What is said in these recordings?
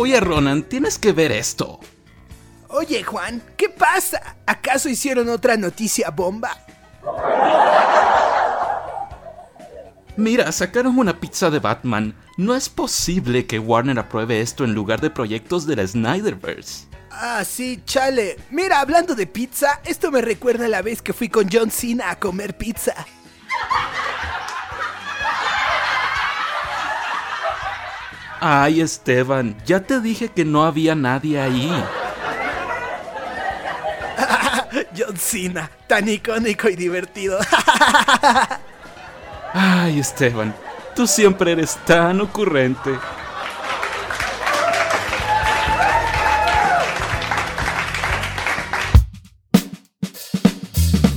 Oye, Ronan, tienes que ver esto. Oye, Juan, ¿qué pasa? ¿Acaso hicieron otra noticia bomba? Mira, sacaron una pizza de Batman. No es posible que Warner apruebe esto en lugar de proyectos de la Snyderverse. Ah, sí, chale. Mira, hablando de pizza, esto me recuerda a la vez que fui con John Cena a comer pizza. Ay, Esteban, ya te dije que no había nadie ahí. John Cena, tan icónico y divertido. Ay, Esteban, tú siempre eres tan ocurrente.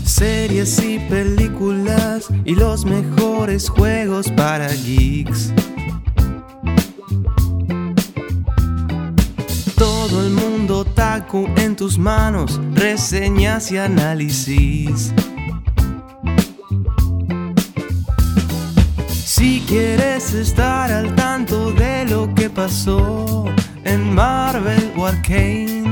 Series y películas y los mejores juegos para geeks. En tus manos, reseñas y análisis. Si quieres estar al tanto de lo que pasó en Marvel o Arcane,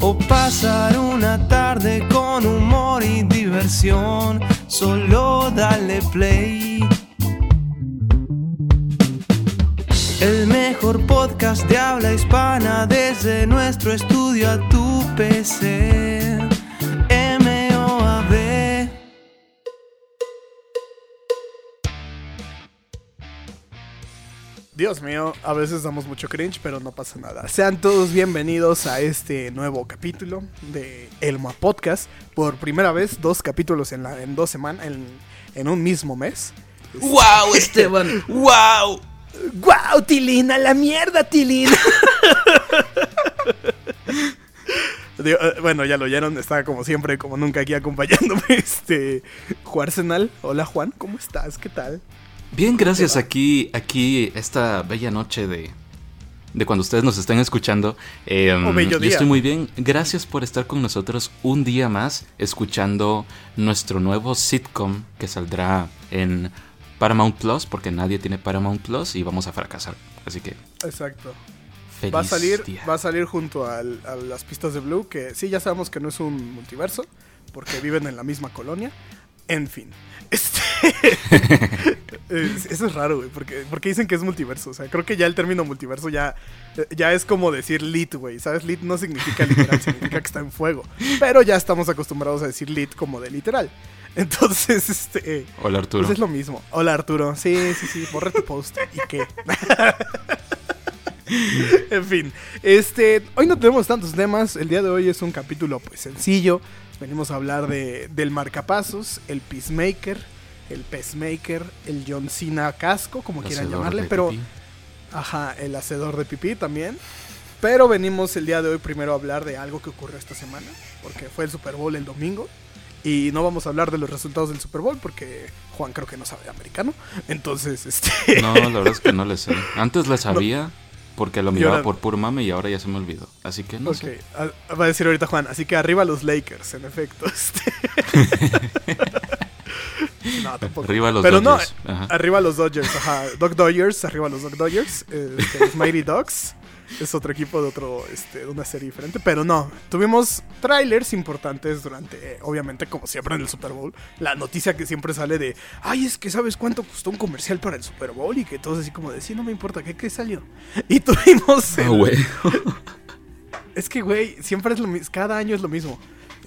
o pasar una tarde con humor y diversión, solo dale play. El mejor podcast de habla hispana desde nuestro estudio a tu PC. M.O.A.B. Dios mío, a veces damos mucho cringe, pero no pasa nada. Sean todos bienvenidos a este nuevo capítulo de Elma Podcast. Por primera vez, dos capítulos en, la, en dos semanas, en, en un mismo mes. ¡Wow, Esteban! ¡Wow! ¡Guau, Tilina! ¡La mierda, Tilina! Digo, eh, bueno, ya lo oyeron, está como siempre, como nunca aquí acompañándome, este, Juarsenal. Hola Juan, ¿cómo estás? ¿Qué tal? Bien, gracias aquí, aquí, esta bella noche de, de cuando ustedes nos estén escuchando. Eh, yo estoy muy bien. Gracias por estar con nosotros un día más, escuchando nuestro nuevo sitcom que saldrá en Paramount Plus, porque nadie tiene Paramount Plus y vamos a fracasar. Así que, Exacto. feliz Va a salir, día. va a salir junto al- a las pistas de Blue, que sí, ya sabemos que no es un multiverso, porque viven en la misma colonia. En fin. Este. es- eso es raro, güey, porque, porque dicen que es multiverso. O sea, creo que ya el término multiverso ya, ya es como decir lit, güey. ¿Sabes? Lit no significa literal, significa que está en fuego. Pero ya estamos acostumbrados a decir lit como de literal. Entonces, este. Hola Arturo. Pues es lo mismo. Hola Arturo. Sí, sí, sí. Borré tu post. ¿Y qué? en fin. Este. Hoy no tenemos tantos temas. El día de hoy es un capítulo pues sencillo. Venimos a hablar de, del marcapasos, el Peacemaker, el Pacemaker, el John Cena casco, como quieran llamarle, pero. pipí. Ajá, el hacedor de pipí también. Pero venimos el día de hoy primero a hablar de algo que ocurrió esta semana, porque fue el Super Bowl el domingo. Y no vamos a hablar de los resultados del Super Bowl porque Juan creo que no sabe de americano. Entonces, este... No, la verdad es que no le sé. Antes le sabía porque lo miraba ahora- por puro mame y ahora ya se me olvidó. Así que no Ok, sé. va a decir ahorita Juan. Así que arriba los Lakers, en efecto. este. no, tampoco. Arriba los Pero Dodgers. no, Ajá. arriba los Dodgers, ajá. Dog Dodgers, arriba los Dog Dodgers. este, los Mighty Dogs. Es otro equipo de otro, este, de una serie diferente. Pero no, tuvimos trailers importantes durante, eh, obviamente, como siempre en el Super Bowl. La noticia que siempre sale de, ay, es que sabes cuánto costó un comercial para el Super Bowl. Y que todos así como de, sí, no me importa, ¿qué, qué salió? Y tuvimos. Ah, el- es que, güey, siempre es lo mismo. Cada año es lo mismo.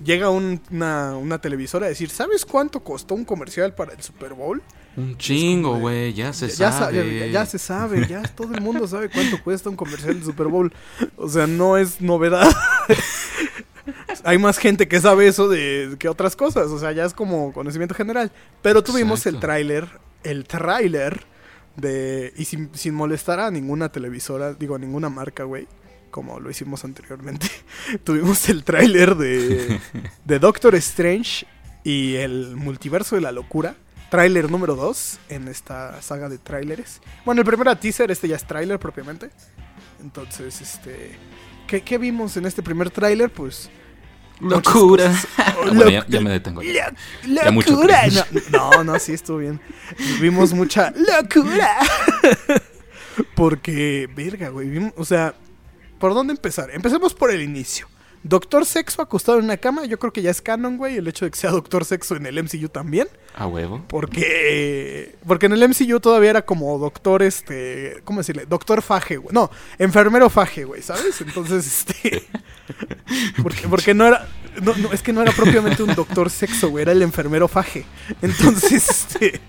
Llega un- una, una televisora a decir, ¿sabes cuánto costó un comercial para el Super Bowl? Un chingo, de- güey. Ya se ya, sabe. ya- ya se sabe, ya todo el mundo sabe cuánto cuesta un comercial del Super Bowl. O sea, no es novedad. Hay más gente que sabe eso de que otras cosas. O sea, ya es como conocimiento general. Pero tuvimos el tráiler, el tráiler de... Y sin, sin molestar a ninguna televisora, digo, a ninguna marca, güey. Como lo hicimos anteriormente. tuvimos el tráiler de, de Doctor Strange y el multiverso de la locura. Tráiler número 2 en esta saga de tráileres. Bueno, el primero era teaser, este ya es tráiler propiamente. Entonces, este... ¿qué, qué vimos en este primer tráiler? Pues... Locura. bueno, ya, Loc- ya me detengo. Lo- Ya cringe. No, no, no, sí estuvo bien. Vimos mucha locura. Porque, verga, güey. vimos- O sea, ¿por dónde empezar? Empecemos por el inicio. Doctor Sexo acostado en una cama, yo creo que ya es canon, güey, el hecho de que sea Doctor Sexo en el MCU también. A huevo. Porque. Porque en el MCU todavía era como doctor, este. ¿Cómo decirle? Doctor Faje, güey. No, enfermero Faje, güey, ¿sabes? Entonces, este. Porque, porque no era. No, no, es que no era propiamente un doctor sexo, güey, era el enfermero Faje. Entonces, este.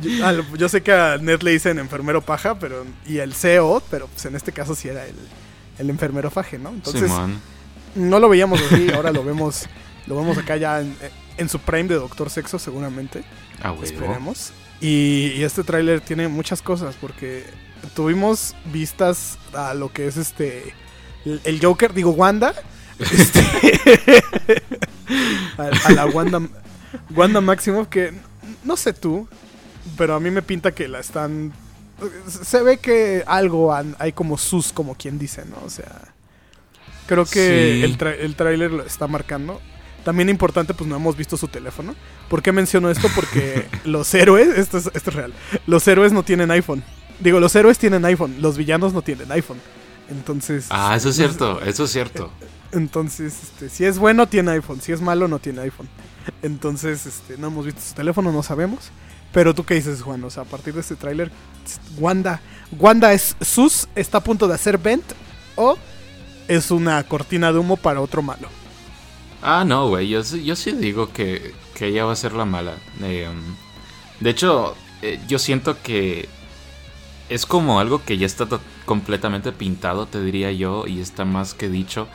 Yo, al- yo sé que a Ned le dicen enfermero paja, pero. Y el CEO, pero pues en este caso sí era el, el enfermero Faje, ¿no? Entonces. No lo veíamos así, ahora lo vemos. Lo vemos acá ya en, en su prime de Doctor Sexo, seguramente. A huevo. Esperemos. Y, y este tráiler tiene muchas cosas porque tuvimos vistas a lo que es este el, el Joker, digo Wanda, este, a, a la Wanda Wanda Maximoff que no sé tú, pero a mí me pinta que la están se ve que algo hay como sus como quien dice, ¿no? O sea, creo que Sí. el, tra- el tráiler lo está marcando. También importante, pues no hemos visto su teléfono. ¿Por qué menciono esto? Porque los héroes, esto es, esto es real, los héroes no tienen iPhone. Digo, los héroes tienen iPhone, los villanos no tienen iPhone. Entonces... Ah, eso es cierto, eso es cierto. Entonces, este, si es bueno, tiene iPhone. Si es malo, no tiene iPhone. Entonces, este, no hemos visto su teléfono, no sabemos. Pero tú qué dices, Juan? O sea, a partir de este tráiler, Wanda, Wanda es sus, está a punto de hacer Vent o es una cortina de humo para otro malo. Ah, no, güey. Yo, yo sí digo que, que ella va a ser la mala. Eh, um, de hecho, eh, yo siento que es como algo que ya está completamente pintado, te diría yo, y está más que dicho.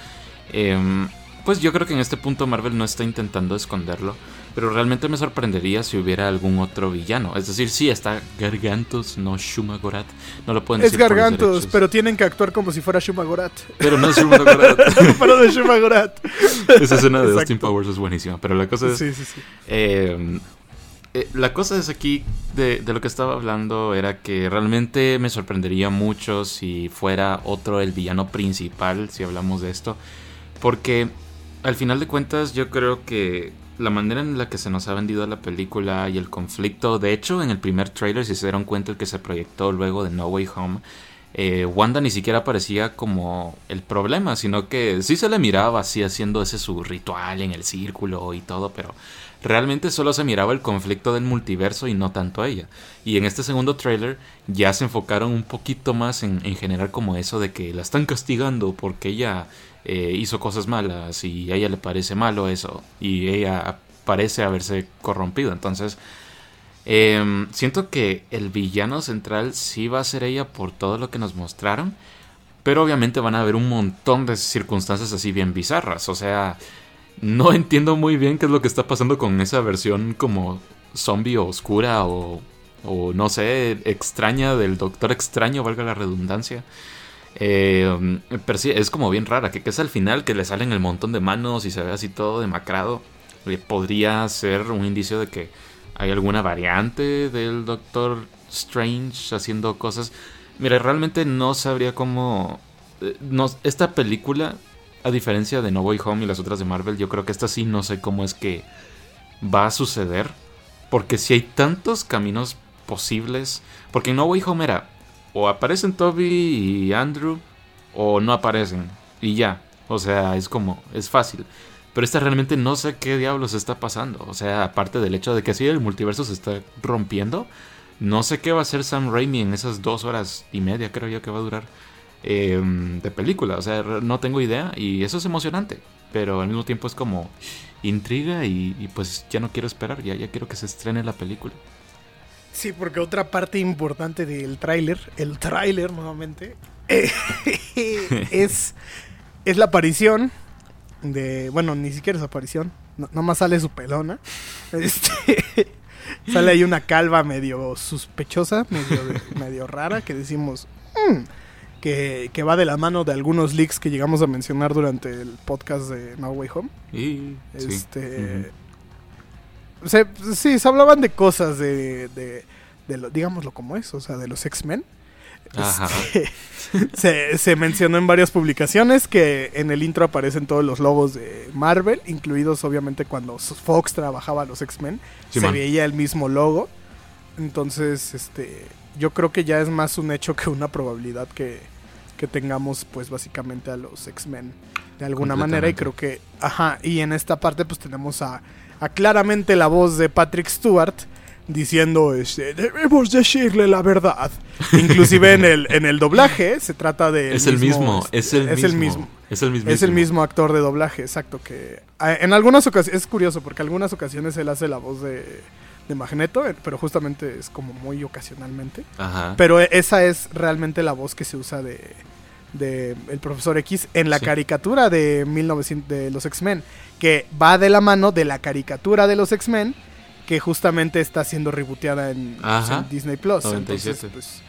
Em, pues yo creo que en este punto Marvel no está intentando esconderlo, pero realmente me sorprendería si hubiera algún otro villano. Es decir, sí, está Gargantos, no Shumagorat. No lo pueden Es decir los Gargantos, pero tienen que actuar como si fuera Shumagorat. Pero no es Shumagorat. pero de Shumagorat. Esa escena de Exacto. Austin Powers es buenísima, pero la cosa es... Sí, sí, sí. Eh, eh, la cosa es aquí, de, de lo que estaba hablando, era que realmente me sorprendería mucho si fuera otro el villano principal, si hablamos de esto. Porque al final de cuentas yo creo que la manera en la que se nos ha vendido la película y el conflicto, de hecho en el primer trailer, si se dieron cuenta el que se proyectó luego de No Way Home, eh, Wanda ni siquiera parecía como el problema, sino que sí se le miraba así haciendo ese su ritual en el círculo y todo, pero realmente solo se miraba el conflicto del multiverso y no tanto a ella. Y en este segundo trailer ya se enfocaron un poquito más en, en generar como eso de que la están castigando porque ella eh, hizo cosas malas y a ella le parece malo eso y ella parece haberse corrompido. Entonces, em, siento que el villano central sí va a ser ella por todo lo que nos mostraron. Pero obviamente van a haber un montón de circunstancias así bien bizarras. O sea, no entiendo muy bien qué es lo que está pasando con esa versión como zombie oscura o, o no sé, extraña del Doctor Extraño, valga la redundancia. Eh, es como bien rara, que, que es al final que le salen el montón de manos y se ve así todo demacrado. Eh, podría ser un indicio de que hay alguna variante del Doctor Strange haciendo cosas. Mira, realmente no sabría cómo... eh, No, esta película, a diferencia de No Way Home y las otras de Marvel, yo creo que esta sí no sé cómo es que va a suceder. Porque si hay tantos caminos posibles... Porque No Way Home era... O aparecen Toby y Andrew, o no aparecen. Y ya. O sea, es como... Es fácil. Pero esta realmente no sé qué diablos está pasando. O sea, aparte del hecho de que sí el multiverso se está rompiendo. No sé qué va a hacer Sam Raimi en esas dos horas y media, creo yo que va a durar, eh, de película. O sea, no tengo idea y eso es emocionante. Pero al mismo tiempo es como intriga y, y pues ya no quiero esperar, ya, ya quiero que se estrene la película. Sí, porque otra parte importante del tráiler, el tráiler nuevamente, eh, es, es la aparición de, bueno, ni siquiera es aparición, no, nomás sale su pelona. Este, sale ahí una calva medio sospechosa, medio, medio rara, que decimos, "Mm", que, que va de la mano de algunos leaks que llegamos a mencionar durante el podcast de No Way Home. Y, sí. Este. Se- sí, se hablaban de cosas de. de, de lo, digámoslo como es, o sea, de los X-Men. Este, se, se mencionó en varias publicaciones que en el intro aparecen todos los logos de Marvel, incluidos obviamente cuando Fox trabajaba a los X-Men. se veía el mismo logo. Entonces, este. yo creo que ya es más un hecho que una probabilidad que, que tengamos pues básicamente a los X-Men de alguna manera y creo que, ajá, y en esta parte pues tenemos a, a claramente la voz de Patrick Stewart diciendo este, debemos decirle la verdad. Inclusive en el, en el doblaje se trata de... Es el mismo, es el es el mismo. mismo. Es el mismo. Es el mismo actor de doblaje, exacto. Que en algunas ocasiones, es curioso porque algunas ocasiones él hace la voz de, de Magneto, pero justamente es como muy ocasionalmente. Ajá. Pero esa es realmente la voz que se usa de, de el profesor X en la Sí. caricatura de 1900 de los X-Men, que va de la mano de la caricatura de los X-Men que justamente está siendo rebooteada en, pues, Disney Plus. 97. Entonces, pues,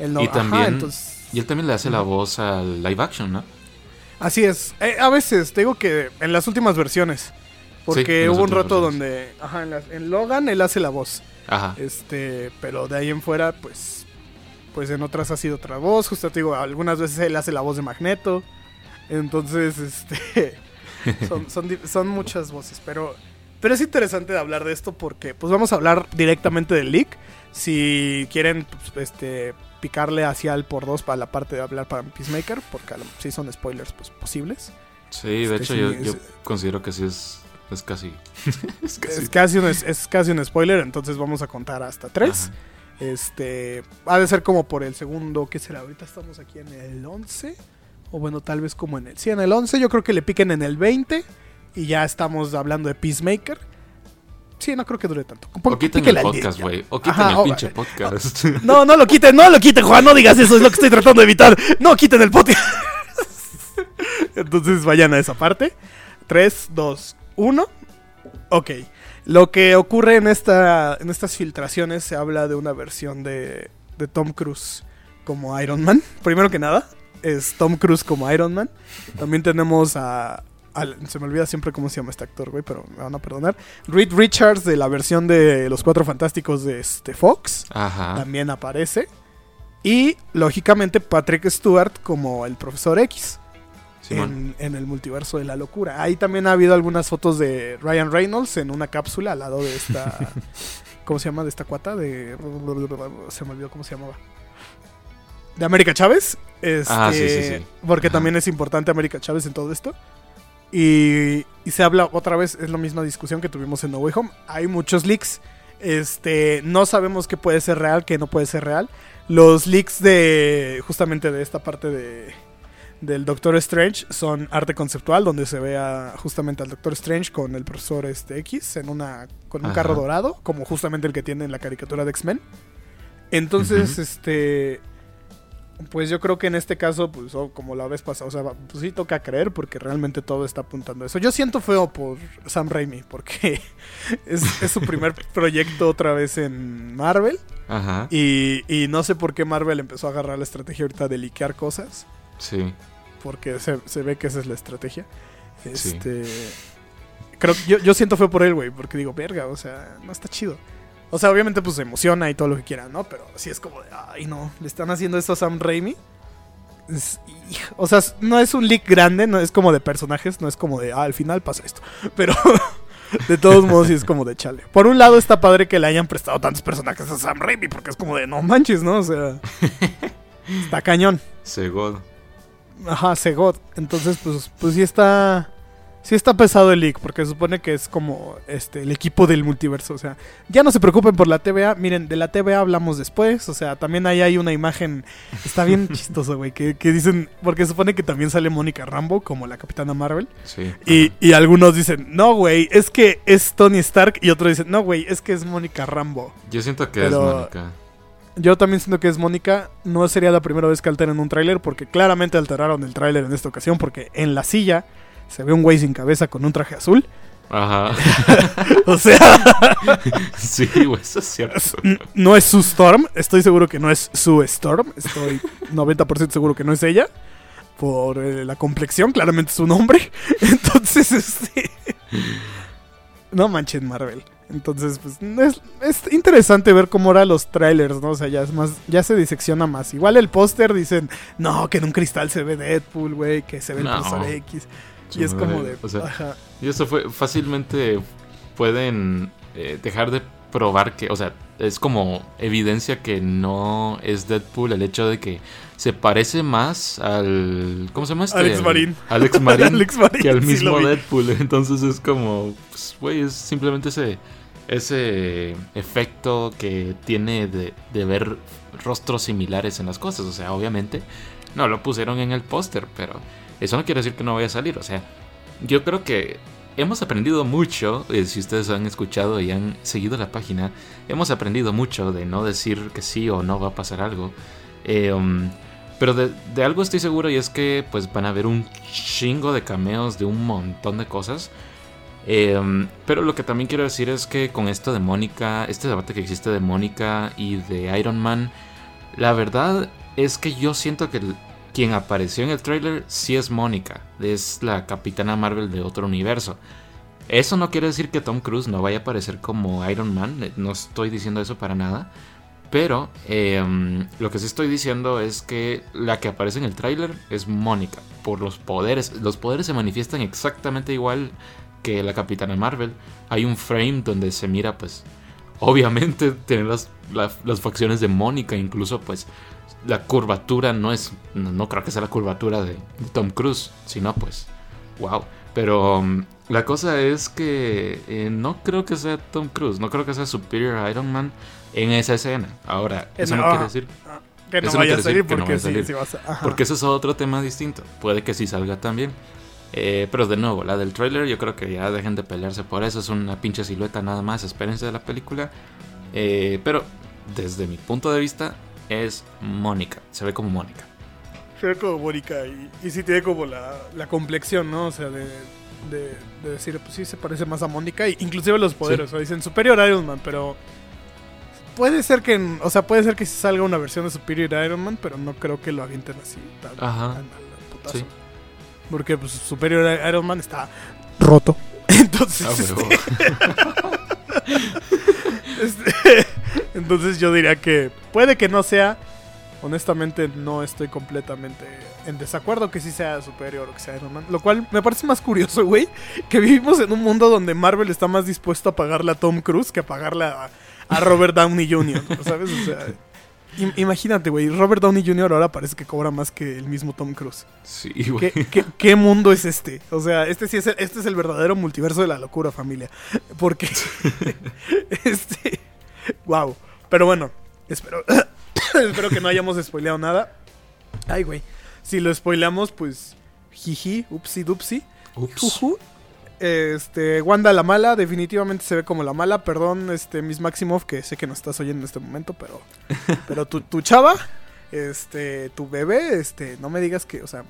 él no- Y ajá, entonces- Y él también le hace la voz al live action, ¿no? Así es. Eh, a veces, te digo que en las últimas versiones. Porque Sí, hubo un rato versiones. donde. Ajá, en Logan él hace la voz. Ajá. Este. Pero de ahí en fuera, pues. Pues en otras ha sido otra voz. Justo te digo, algunas veces él hace la voz de Magneto. Entonces, este. son, son, muchas voces. Pero. Pero es interesante de hablar de esto porque. Pues vamos a hablar directamente del leak. Si quieren, pues, este. Picarle hacia el por dos para la parte de hablar para Peacemaker. Porque a lo- sí son spoilers pues, posibles. Sí, de Este, hecho sí, yo, es- yo considero que sí es, es casi... es casi... Es casi, un, es, casi un spoiler, entonces vamos a contar hasta tres. Ajá. Este, ha de ser como por el segundo, ¿qué será? Ahorita estamos aquí en el 11. O bueno, tal vez como en el... Sí, en el 11, yo creo que le piquen en el 20. Y ya estamos hablando de Peacemaker. Sí, no creo que dure tanto. O quiten el píquele al 10 podcast, güey. O quiten Ajá, el o- pinche podcast. No, no lo quiten, no lo quiten, Juan, no digas eso, es lo que estoy tratando de evitar. No quiten el podcast. Entonces vayan a esa parte. 3, 2, 1. Ok. Lo que ocurre en, esta, en estas filtraciones se habla de una versión de, de Tom Cruise como Iron Man. Primero que nada, es Tom Cruise como Iron Man. También tenemos a... se me olvida siempre cómo se llama este actor, güey, pero me van a perdonar. Reed Richards de la versión de Los Cuatro Fantásticos de este Fox Ajá. también aparece. Y lógicamente Patrick Stewart como el profesor X en, en el multiverso de la locura. Ahí también ha habido algunas fotos de Ryan Reynolds en una cápsula al lado de esta... ¿Cómo se llama? De esta cuata de... Se me olvidó cómo se llamaba. De América Chávez. Este, Ah, sí, sí, sí. Porque Ajá. también es importante América Chávez en todo esto. Y, y se habla otra vez, es la misma discusión que tuvimos en No Way Home. Hay muchos leaks. Este, no sabemos qué puede ser real, qué no puede ser real. Los leaks de justamente de esta parte de del Doctor Strange son arte conceptual donde se ve a, justamente al Doctor Strange con el profesor este X en una con un Ajá. carro dorado, como justamente el que tiene en la caricatura de X-Men. Entonces, este pues yo creo que en este caso, pues oh, como la vez pasada, o sea, pues sí toca creer porque realmente todo está apuntando a eso. Yo siento feo por Sam Raimi porque es, es su primer proyecto otra vez en Marvel Ajá. y, y no sé por qué Marvel empezó a agarrar la estrategia ahorita de liquear cosas Sí. porque se, se ve que esa es la estrategia. Sí. Este creo yo, yo siento feo por él, güey, porque digo, verga, o sea, no está chido. O sea, obviamente pues se emociona y todo lo que quiera, ¿no? Pero sí es como de, ay, no, le están haciendo esto a Sam Raimi. Es- o sea, no es un leak grande, no es como de personajes, no es como de, ah, al final pasa esto. Pero de todos modos sí es como de chale. Por un lado está padre que le hayan prestado tantos personajes a Sam Raimi, porque es como de, no manches, ¿no? O sea, está cañón. Segod. Ajá, Segod. Entonces, pues, pues sí está. Sí está pesado el leak, porque se supone que es como este el equipo del multiverso. O sea, ya no se preocupen por la TVA. Miren, de la TVA hablamos después. O sea, también ahí hay una imagen. Está bien chistoso, güey. Que, que dicen. Porque se supone que también sale Mónica Rambo como la capitana Marvel. Sí. Y, y algunos dicen, no, güey, es que es Tony Stark. Y otros dicen, no, güey, es que es Mónica Rambo. Yo siento que Pero- es Mónica. Yo también siento que es Mónica. No sería la primera vez que alteran un tráiler, porque claramente alteraron el tráiler en esta ocasión, porque en la silla se ve un güey sin cabeza con un traje azul. Ajá. O sea, sí, güey, eso es cierto. no es su Storm. Estoy seguro que no es su Storm. Estoy 90% seguro que no es ella. Por eh, la complexión, claramente es un hombre. Entonces, este... No manchen Marvel. Entonces, pues es, es interesante ver cómo eran los trailers, ¿no? O sea, ya es más, ya se disecciona más. Igual el póster dicen, no, que en un cristal se ve Deadpool, güey, que se ve el profesor X. Y es como de, O sea, ajá. y eso fue fácilmente pueden eh, dejar de probar que, o sea, es como evidencia que no es Deadpool el hecho de que se parece más al. ¿Cómo se llama este? Alex Marín. Alex Marín. Alex Marín, que al mismo. Deadpool. Entonces es como. Pues, güey, es simplemente ese. Ese efecto que tiene de, de ver rostros similares en las cosas. O sea, obviamente no lo pusieron en el póster, pero eso no quiere decir que no vaya a salir. O sea, yo creo que hemos aprendido mucho. eh, si ustedes han escuchado y han seguido la página, hemos aprendido mucho de no decir que sí o no va a pasar algo. Eh, um, pero de, algo estoy seguro y es que pues van a haber un chingo de cameos de un montón de cosas. Eh, um, pero lo que también quiero decir es que con esto de Mónica, este debate que existe de Mónica y de Iron Man, la verdad es que yo siento que quien apareció en el trailer sí es Mónica, es la capitana Marvel de otro universo. Eso no quiere decir que Tom Cruise no vaya a aparecer como Iron Man, eh, no estoy diciendo eso para nada. Pero eh, lo que sí estoy diciendo es que la que aparece en el tráiler es Mónica. Por los poderes. Los poderes se manifiestan exactamente igual que la Capitana Marvel. Hay un frame donde se mira, pues, obviamente tener las, la- las facciones de Mónica. Incluso, pues, la curvatura no es... No, no creo que sea la curvatura de Tom Cruise. Sino, pues, wow. Pero um, la cosa es que eh, no creo que sea Tom Cruise. No creo que sea Superior Iron Man en esa escena. Ahora, eso no ah, quiere decir ah, Que no Eso no vaya a quiere salir decir que no porque vaya a sí, salir. sí a porque ese es otro tema distinto. Puede que sí salga también. Eh, pero de nuevo, la del trailer, yo creo que ya dejen de pelearse por eso. Es una pinche silueta nada más. Espérense de la película. Eh, pero desde mi punto de vista, es Mónica. Se ve como Mónica. Se ve como Mónica y, y sí tiene como la, la complexión, ¿no? O sea, de, de, de decir, pues sí se parece más a Mónica, y inclusive los poderes, o sea, dicen Superior Iron Man, pero puede ser que, o sea, puede ser que sí salga una versión de Superior Iron Man, pero no creo que lo avienten así tan, Ajá. tan. Sí. Porque pues Superior Iron Man está roto. Entonces, Ah, este. Este, entonces yo diría que puede que no sea. Honestamente no estoy completamente en desacuerdo que sí sea superior o que sea Iron Man. Lo cual me parece más curioso, güey, que vivimos en un mundo donde Marvel está más dispuesto a pagarle a Tom Cruise que a pagarle a, a Robert Downey Jr., ¿sabes? O sea, im- imagínate, güey, Robert Downey Jr. ahora parece que cobra más que el mismo Tom Cruise. Sí, güey. ¿Qué, qué, qué mundo es este? O sea, este sí es el, este es el verdadero multiverso de la locura, familia. Porque. este. Wow. Pero bueno, espero. espero que no hayamos spoileado nada. Ay, güey. Si lo spoileamos, pues. Jiji, upsi dupsi. Ups. Juju. Este, Wanda la mala, definitivamente se ve como la mala. Perdón, este, Miss Maximoff, que sé que nos estás oyendo en este momento, pero. Pero tu, tu chava, este, tu bebé, este, no me digas que, o sea,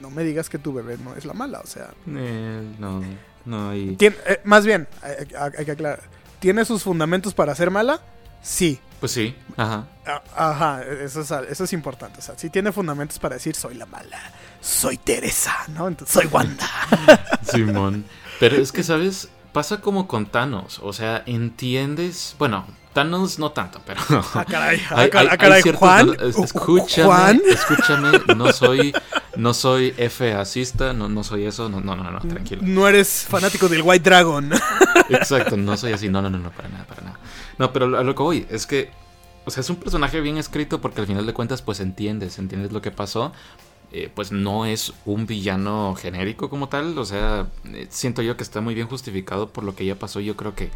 no me digas que tu bebé no es la mala, o sea. Eh, no, no. Tiene, eh, más bien, hay, hay- hay que aclarar. ¿Tiene sus fundamentos para ser mala? Sí. Pues sí, ajá. Ajá, eso es, eso es importante. O sea, sí tiene fundamentos para decir soy la mala. Soy Teresa, ¿no? Entonces soy Wanda. Simón. Pero es que, ¿sabes? Pasa como con Thanos. O sea, entiendes. Bueno, Thanos no tanto, pero. Ah, caray, ah, Hay- hay- ah, caray, hay Juan. es- Escúchame, Juan. escúchame, no soy, no soy F asista, no, no soy eso, no, no, no, no, tranquilo. No eres fanático del White Dragon. Exacto, no soy así, no, no, no, no, para nada, para nada. No, pero a lo que voy es que, o sea, es un personaje bien escrito porque al final de cuentas, pues entiendes, entiendes lo que pasó. Eh, pues no es un villano genérico como tal, o sea, eh, siento yo que está muy bien justificado por lo que ya pasó. Yo creo que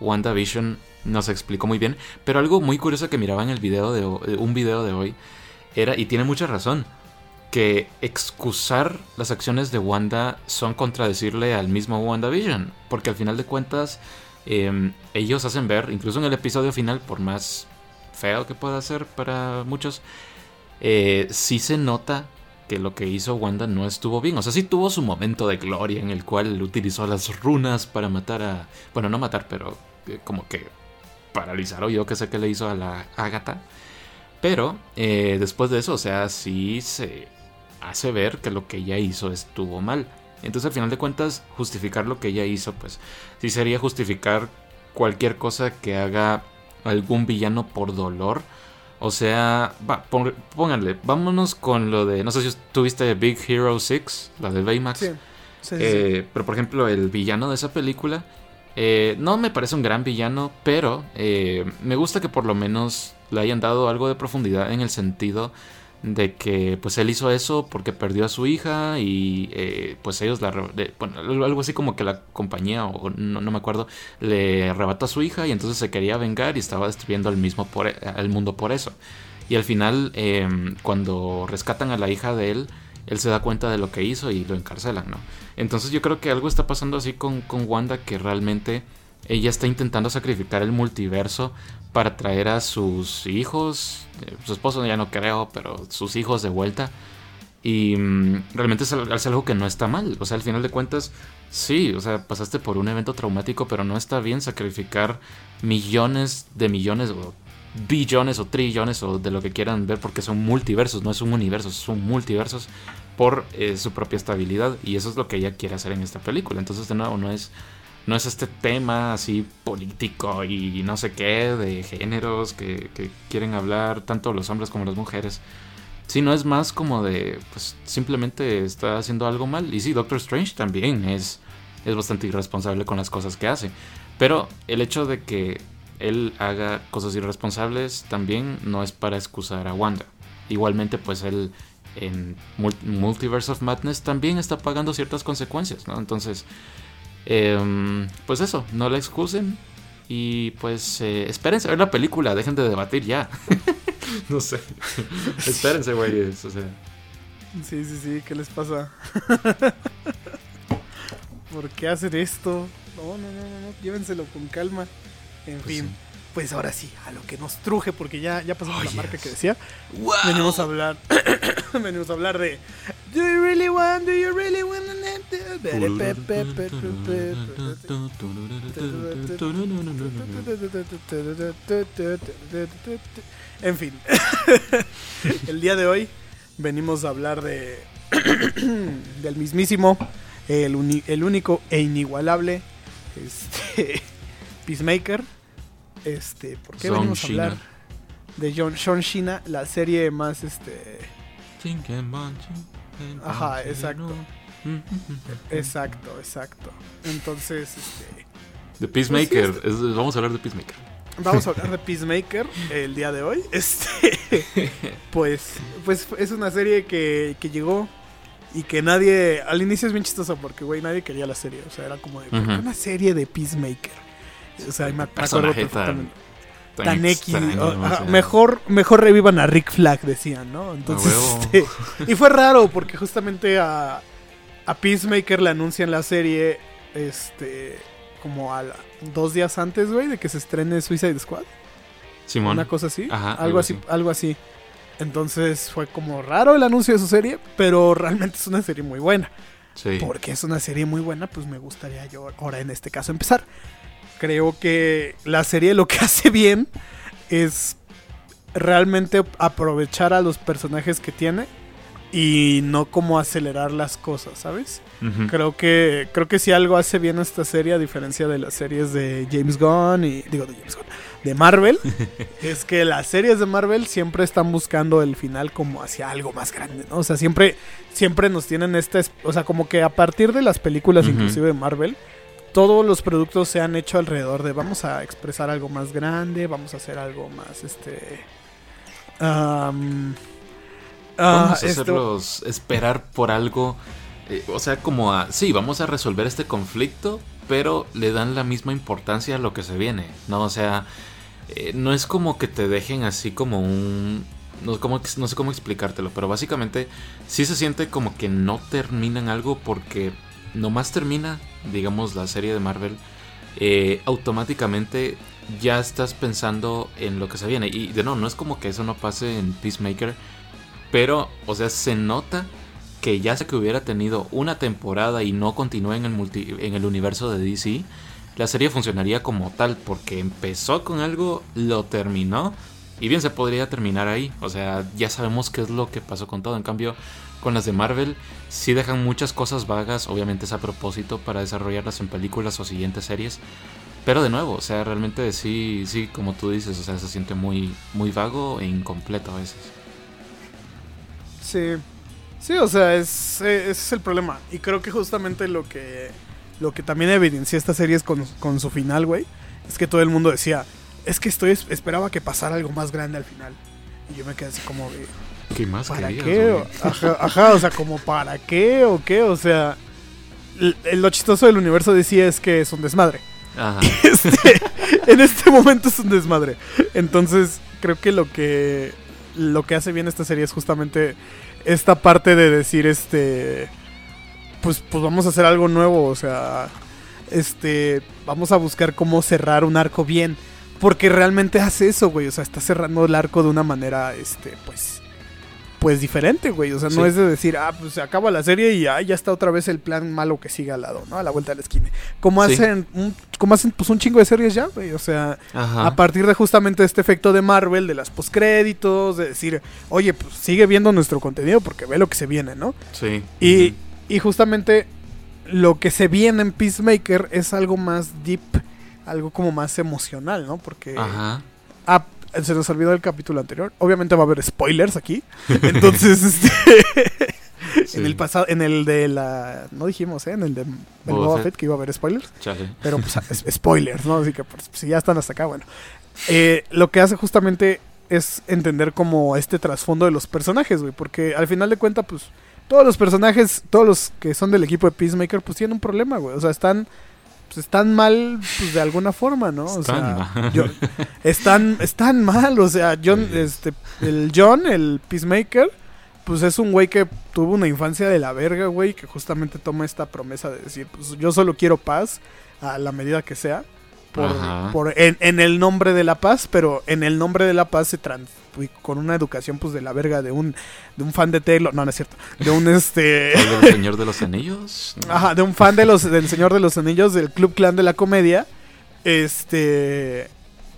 WandaVision nos explicó muy bien, pero algo muy curioso que miraba en el video de eh, un video de hoy era, y tiene mucha razón, que excusar las acciones de Wanda son contradecirle al mismo WandaVision, porque al final de cuentas eh, ellos hacen ver, incluso en el episodio final, por más feo que pueda ser para muchos, eh, sí se nota que lo que hizo Wanda no estuvo bien. O sea, sí tuvo su momento de gloria en el cual utilizó las runas para matar a... Bueno, no matar, pero eh, como que paralizar o yo que sé que le hizo a la Agatha. Pero eh, después de eso, o sea, sí se hace ver que lo que ella hizo estuvo mal. Entonces al final de cuentas, justificar lo que ella hizo, pues sí sería justificar cualquier cosa que haga algún villano por dolor. O sea, va, pónganle, vámonos con lo de, no sé si tuviste Big Hero 6, la de Baymax. Sí. Sí, sí, sí. Eh, pero por ejemplo, el villano de esa película Eh, no me parece un gran villano, pero eh, me gusta que por lo menos le hayan dado algo de profundidad en el sentido de que pues él hizo eso porque perdió a su hija y eh, pues ellos la bueno, algo así como que la compañía o no, me acuerdo le arrebató a su hija y entonces se quería vengar y estaba destruyendo al mismo por, al mundo por eso. Y al final em, cuando rescatan a la hija de él él se da cuenta de lo que hizo y lo encarcelan no entonces yo creo que algo está pasando así con, con Wanda que realmente ella está intentando sacrificar el multiverso para traer a sus hijos, eh, su esposo ya no creo, pero sus hijos de vuelta. Y mm, realmente es, algo que no está mal. O sea, al final de cuentas, sí, o sea, pasaste por un evento traumático, pero no está bien sacrificar millones de millones o billones o trillones o de lo que quieran ver porque son multiversos, no es un universo, son multiversos por eh, su propia estabilidad. Y eso es lo que ella quiere hacer en esta película. Entonces, de nuevo, no es no es este tema así político y no sé qué, de géneros que, quieren hablar tanto los hombres como las mujeres. Sino es más como de, pues simplemente está haciendo algo mal. Y sí, Doctor Strange también es, es bastante irresponsable con las cosas que hace. Pero el hecho de que él haga cosas irresponsables también no es para excusar a Wanda. Igualmente, pues él en Multiverse of Madness también está pagando ciertas consecuencias, ¿no? Entonces, Em, pues eso, no la excusen. Y pues eh, espérense a ver la película, dejen de debatir ya. no sé. espérense, güeyes. O sea. Sí, sí, sí, ¿qué les pasa? ¿Por qué hacen esto? No, no, no, no, llévenselo con calma. En pues fin, pues ahora sí, a lo que nos truje, porque ya, ya pasamos oh, la marca que decía. Venimos a hablar. venimos a hablar de. Do you really want, do you really want En fin. El día de hoy venimos a hablar de. del mismísimo. El, el único e inigualable. Este. Peacemaker este, ¿por qué venimos a hablar de John, Sean Shina, la serie más este Ajá, exacto. Exacto, exacto. Entonces, este The Peacemaker, pues vamos a hablar de Peacemaker. Vamos a hablar de Peacemaker el día de hoy. Este, pues, pues es una serie que, que llegó y que nadie, al inicio es bien chistoso porque, güey, nadie quería la serie. O sea, era como de, una serie de Peacemaker? O sea, me acuerdo perfectamente. Tan, X. mejor, mejor revivan a Rick Flag, decían, ¿no? Entonces, este, y fue raro porque justamente a, a Peacemaker le anuncian la serie, este, como a dos días antes, güey, de que se estrene Suicide Squad. Simón. Una cosa así. algo, así, algo así. Entonces fue como raro el anuncio de su serie, pero realmente es una serie muy buena. Sí. Porque es una serie muy buena, pues me gustaría yo ahora en este caso empezar creo que la serie lo que hace bien es realmente aprovechar a los personajes que tiene y no como acelerar las cosas, ¿sabes? Creo que creo que si algo hace bien esta serie a diferencia de las series de James Gunn y digo de James Gunn, de Marvel, es que las series de Marvel siempre están buscando el final como hacia algo más grande, ¿no? O sea, siempre siempre nos tienen esta, o sea, como que a partir de las películas inclusive de Marvel todos los productos se han hecho alrededor de vamos a expresar algo más grande, vamos a hacer algo más este vamos a hacerlos esperar por algo eh, o sea como a sí vamos a resolver este conflicto pero le dan la misma importancia a lo que se viene no o sea eh, no es como que te dejen así como un no, como, no sé cómo explicártelo pero básicamente sí se siente como que no terminan algo porque nomás termina, digamos, la serie de Marvel, eh, automáticamente ya estás pensando en lo que se viene. Y de no, no es como que eso no pase en Peacemaker, pero, o sea, se nota que ya sé que hubiera tenido una temporada y no continúe en el, multi, en el universo de DC, la serie funcionaría como tal, porque empezó con algo, lo terminó, y bien se podría terminar ahí. O sea, ya sabemos qué es lo que pasó con todo. En cambio, con las de Marvel sí dejan muchas cosas vagas, obviamente es a propósito para desarrollarlas en películas o siguientes series. Pero de nuevo, o sea, realmente sí, sí, como tú dices, o sea, se siente muy, muy vago e incompleto a veces. Sí, sí, o sea, es, ese es el problema. Y creo que justamente lo que, lo que también evidencia esta serie es con, con su final, güey. Es que todo el mundo decía, es que estoy esperaba que pasara algo más grande al final. Y yo me quedé así como ¿Qué más ¿para querías, qué? Ajá, ajá, o sea, como para qué o qué, o sea, l- lo chistoso del universo decía es que es un desmadre. Ajá. Este, en este momento es un desmadre. Entonces, creo que lo que lo que hace bien esta serie es justamente esta parte de decir este pues pues vamos a hacer algo nuevo, o sea, este vamos a buscar cómo cerrar un arco bien, porque realmente hace eso, güey, o sea, está cerrando el arco de una manera este pues pues diferente, güey. O sea, no Sí. es de decir, ah, pues se acaba la serie y ah, ya está otra vez el plan malo que sigue al lado, ¿no? A la vuelta de la esquina. Como Sí. hacen, un, como hacen pues un chingo de series ya, güey. O sea, Ajá. a partir de justamente este efecto de Marvel, de las postcréditos, de decir, oye, pues sigue viendo nuestro contenido porque ve lo que se viene, ¿no? Sí. Y, y justamente lo que se viene en Peacemaker es algo más deep, algo como más emocional, ¿no? Porque Ajá. Se nos olvidó el capítulo anterior. Obviamente va a haber spoilers aquí. Entonces, este, Sí. en el pasado, en el de la, no dijimos, ¿eh? En el de el Boba Fett. Que iba a haber spoilers. Chale. Pero pues es- spoilers, ¿no? Así que pues, si ya están hasta acá, bueno. Eh, lo que hace justamente es entender como este trasfondo de los personajes, güey. Porque al final de cuentas, pues, todos los personajes, todos los que son del equipo de Peacemaker, pues tienen un problema, güey. O sea, están, pues están mal, pues de alguna forma, ¿no? O Están sea, mal. yo- están, están mal, o sea, John, este, el John, el Peacemaker, pues es un güey que tuvo una infancia de la verga, güey, que justamente toma esta promesa de decir, pues yo solo quiero paz a la medida que sea, por, en, en el nombre de la paz, pero en el nombre de la paz se trans con una educación pues de la verga de un de un fan de Taylor, no, no es cierto, de un este ¿El del Señor de los Anillos? No. Ajá, de un fan de los, del Señor de los Anillos, del Club Clan de la Comedia. Este.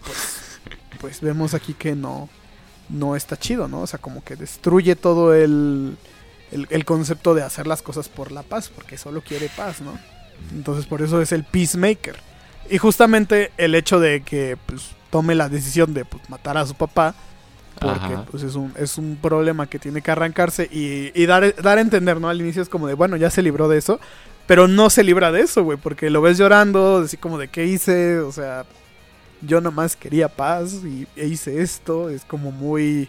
Pues, pues vemos aquí que no. No está chido, ¿no? O sea, como que destruye todo el, el. el concepto de hacer las cosas por la paz, porque solo quiere paz, ¿no? Entonces, por eso es el Peacemaker. Y justamente el hecho de que pues, tome la decisión de pues, matar a su papá. Porque Ajá. pues, es, un, es un problema que tiene que arrancarse y, y dar, dar a entender, ¿no? Al inicio es como de, bueno, ya se libró de eso. Pero no se libra de eso, güey, porque lo ves llorando, así como de, ¿qué hice? O sea, yo nomás quería paz y e hice esto. Es como muy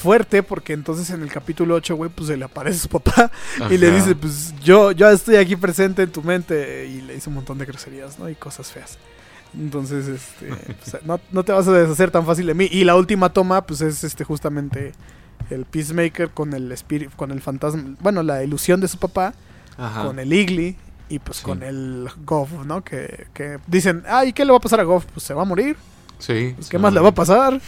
fuerte porque entonces en el capítulo 8, güey, pues se le aparece su papá y le dice, pues yo, yo estoy aquí presente en tu mente y le dice un montón de groserías, ¿no? Y cosas feas. Entonces, este, pues, no, no te vas a deshacer tan fácil de mí. Y la última toma, pues es este justamente el Peacemaker con el espíritu, con el fantasma, bueno, la ilusión de su papá, Ajá. con el Igly y pues Sí. con el Goff, ¿no? Que, que dicen, ay, ¿qué le va a pasar a Goff? Pues se va a morir. Sí. Pues, sí, ¿Qué más le va a pasar?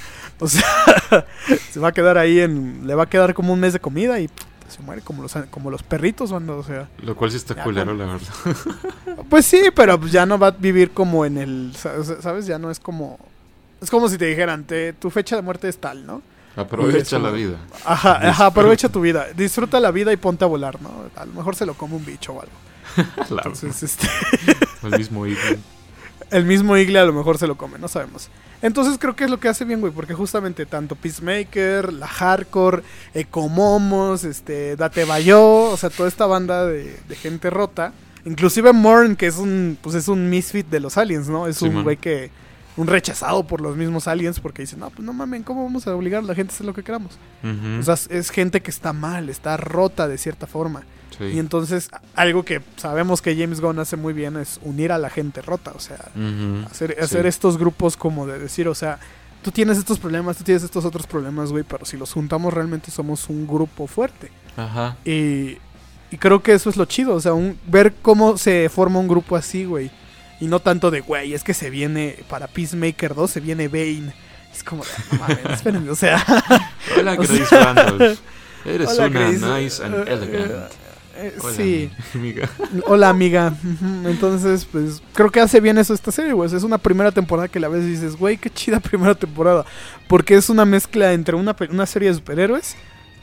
O sea, se va a quedar ahí en, le va a quedar como un mes de comida y se muere como los, como los perritos, cuando, o sea. Lo cual sí está culero, la verdad. Pues sí, pero pues ya no va a vivir como en el, sa- ¿sabes? Ya no es como... Es como si te dijeran, te, tu fecha de muerte es tal, ¿no? Aprovecha como- la vida. Ajá, ajá, aprovecha tu vida, disfruta la vida y ponte a volar, ¿no? A lo mejor se lo come un bicho o algo. Claro. Entonces, este, El mismo hijo. El mismo Igle a lo mejor se lo come, no sabemos. Entonces creo que es lo que hace bien, güey, porque justamente tanto Peacemaker, la Hardcore, Ecomomos, este, Date Bayo, o sea, toda esta banda de, de gente rota, inclusive Morn, que es un, pues es un misfit de los aliens, ¿no? Es un güey que, un rechazado por los mismos aliens porque dicen, no, pues no mamen, ¿cómo vamos a obligar a la gente a hacer lo que queramos? O sea, es gente que está mal, está rota de cierta forma. Sí. Y entonces, algo que sabemos que James Gunn hace muy bien es unir a la gente rota, o sea, hacer, Sí. estos grupos como de decir, o sea, tú tienes estos problemas, tú tienes estos otros problemas, güey, pero si los juntamos realmente somos un grupo fuerte. Ajá. Y, y creo que eso es lo chido, o sea, un- ver cómo se forma un grupo así, güey. Y no tanto de, güey, es que se viene para Peacemaker 2, se viene Bane. Es como, no mames, espérenme, o sea, Hola, Grace Randolph. Eres Hola, una Grace. nice and Eh, elegant. Eh, Hola, sí. amiga. Hola amiga. Entonces, pues creo que hace bien eso esta serie, güey. Es una primera temporada que la ves y dices, güey, qué chida primera temporada. Porque es una mezcla entre una, una serie de superhéroes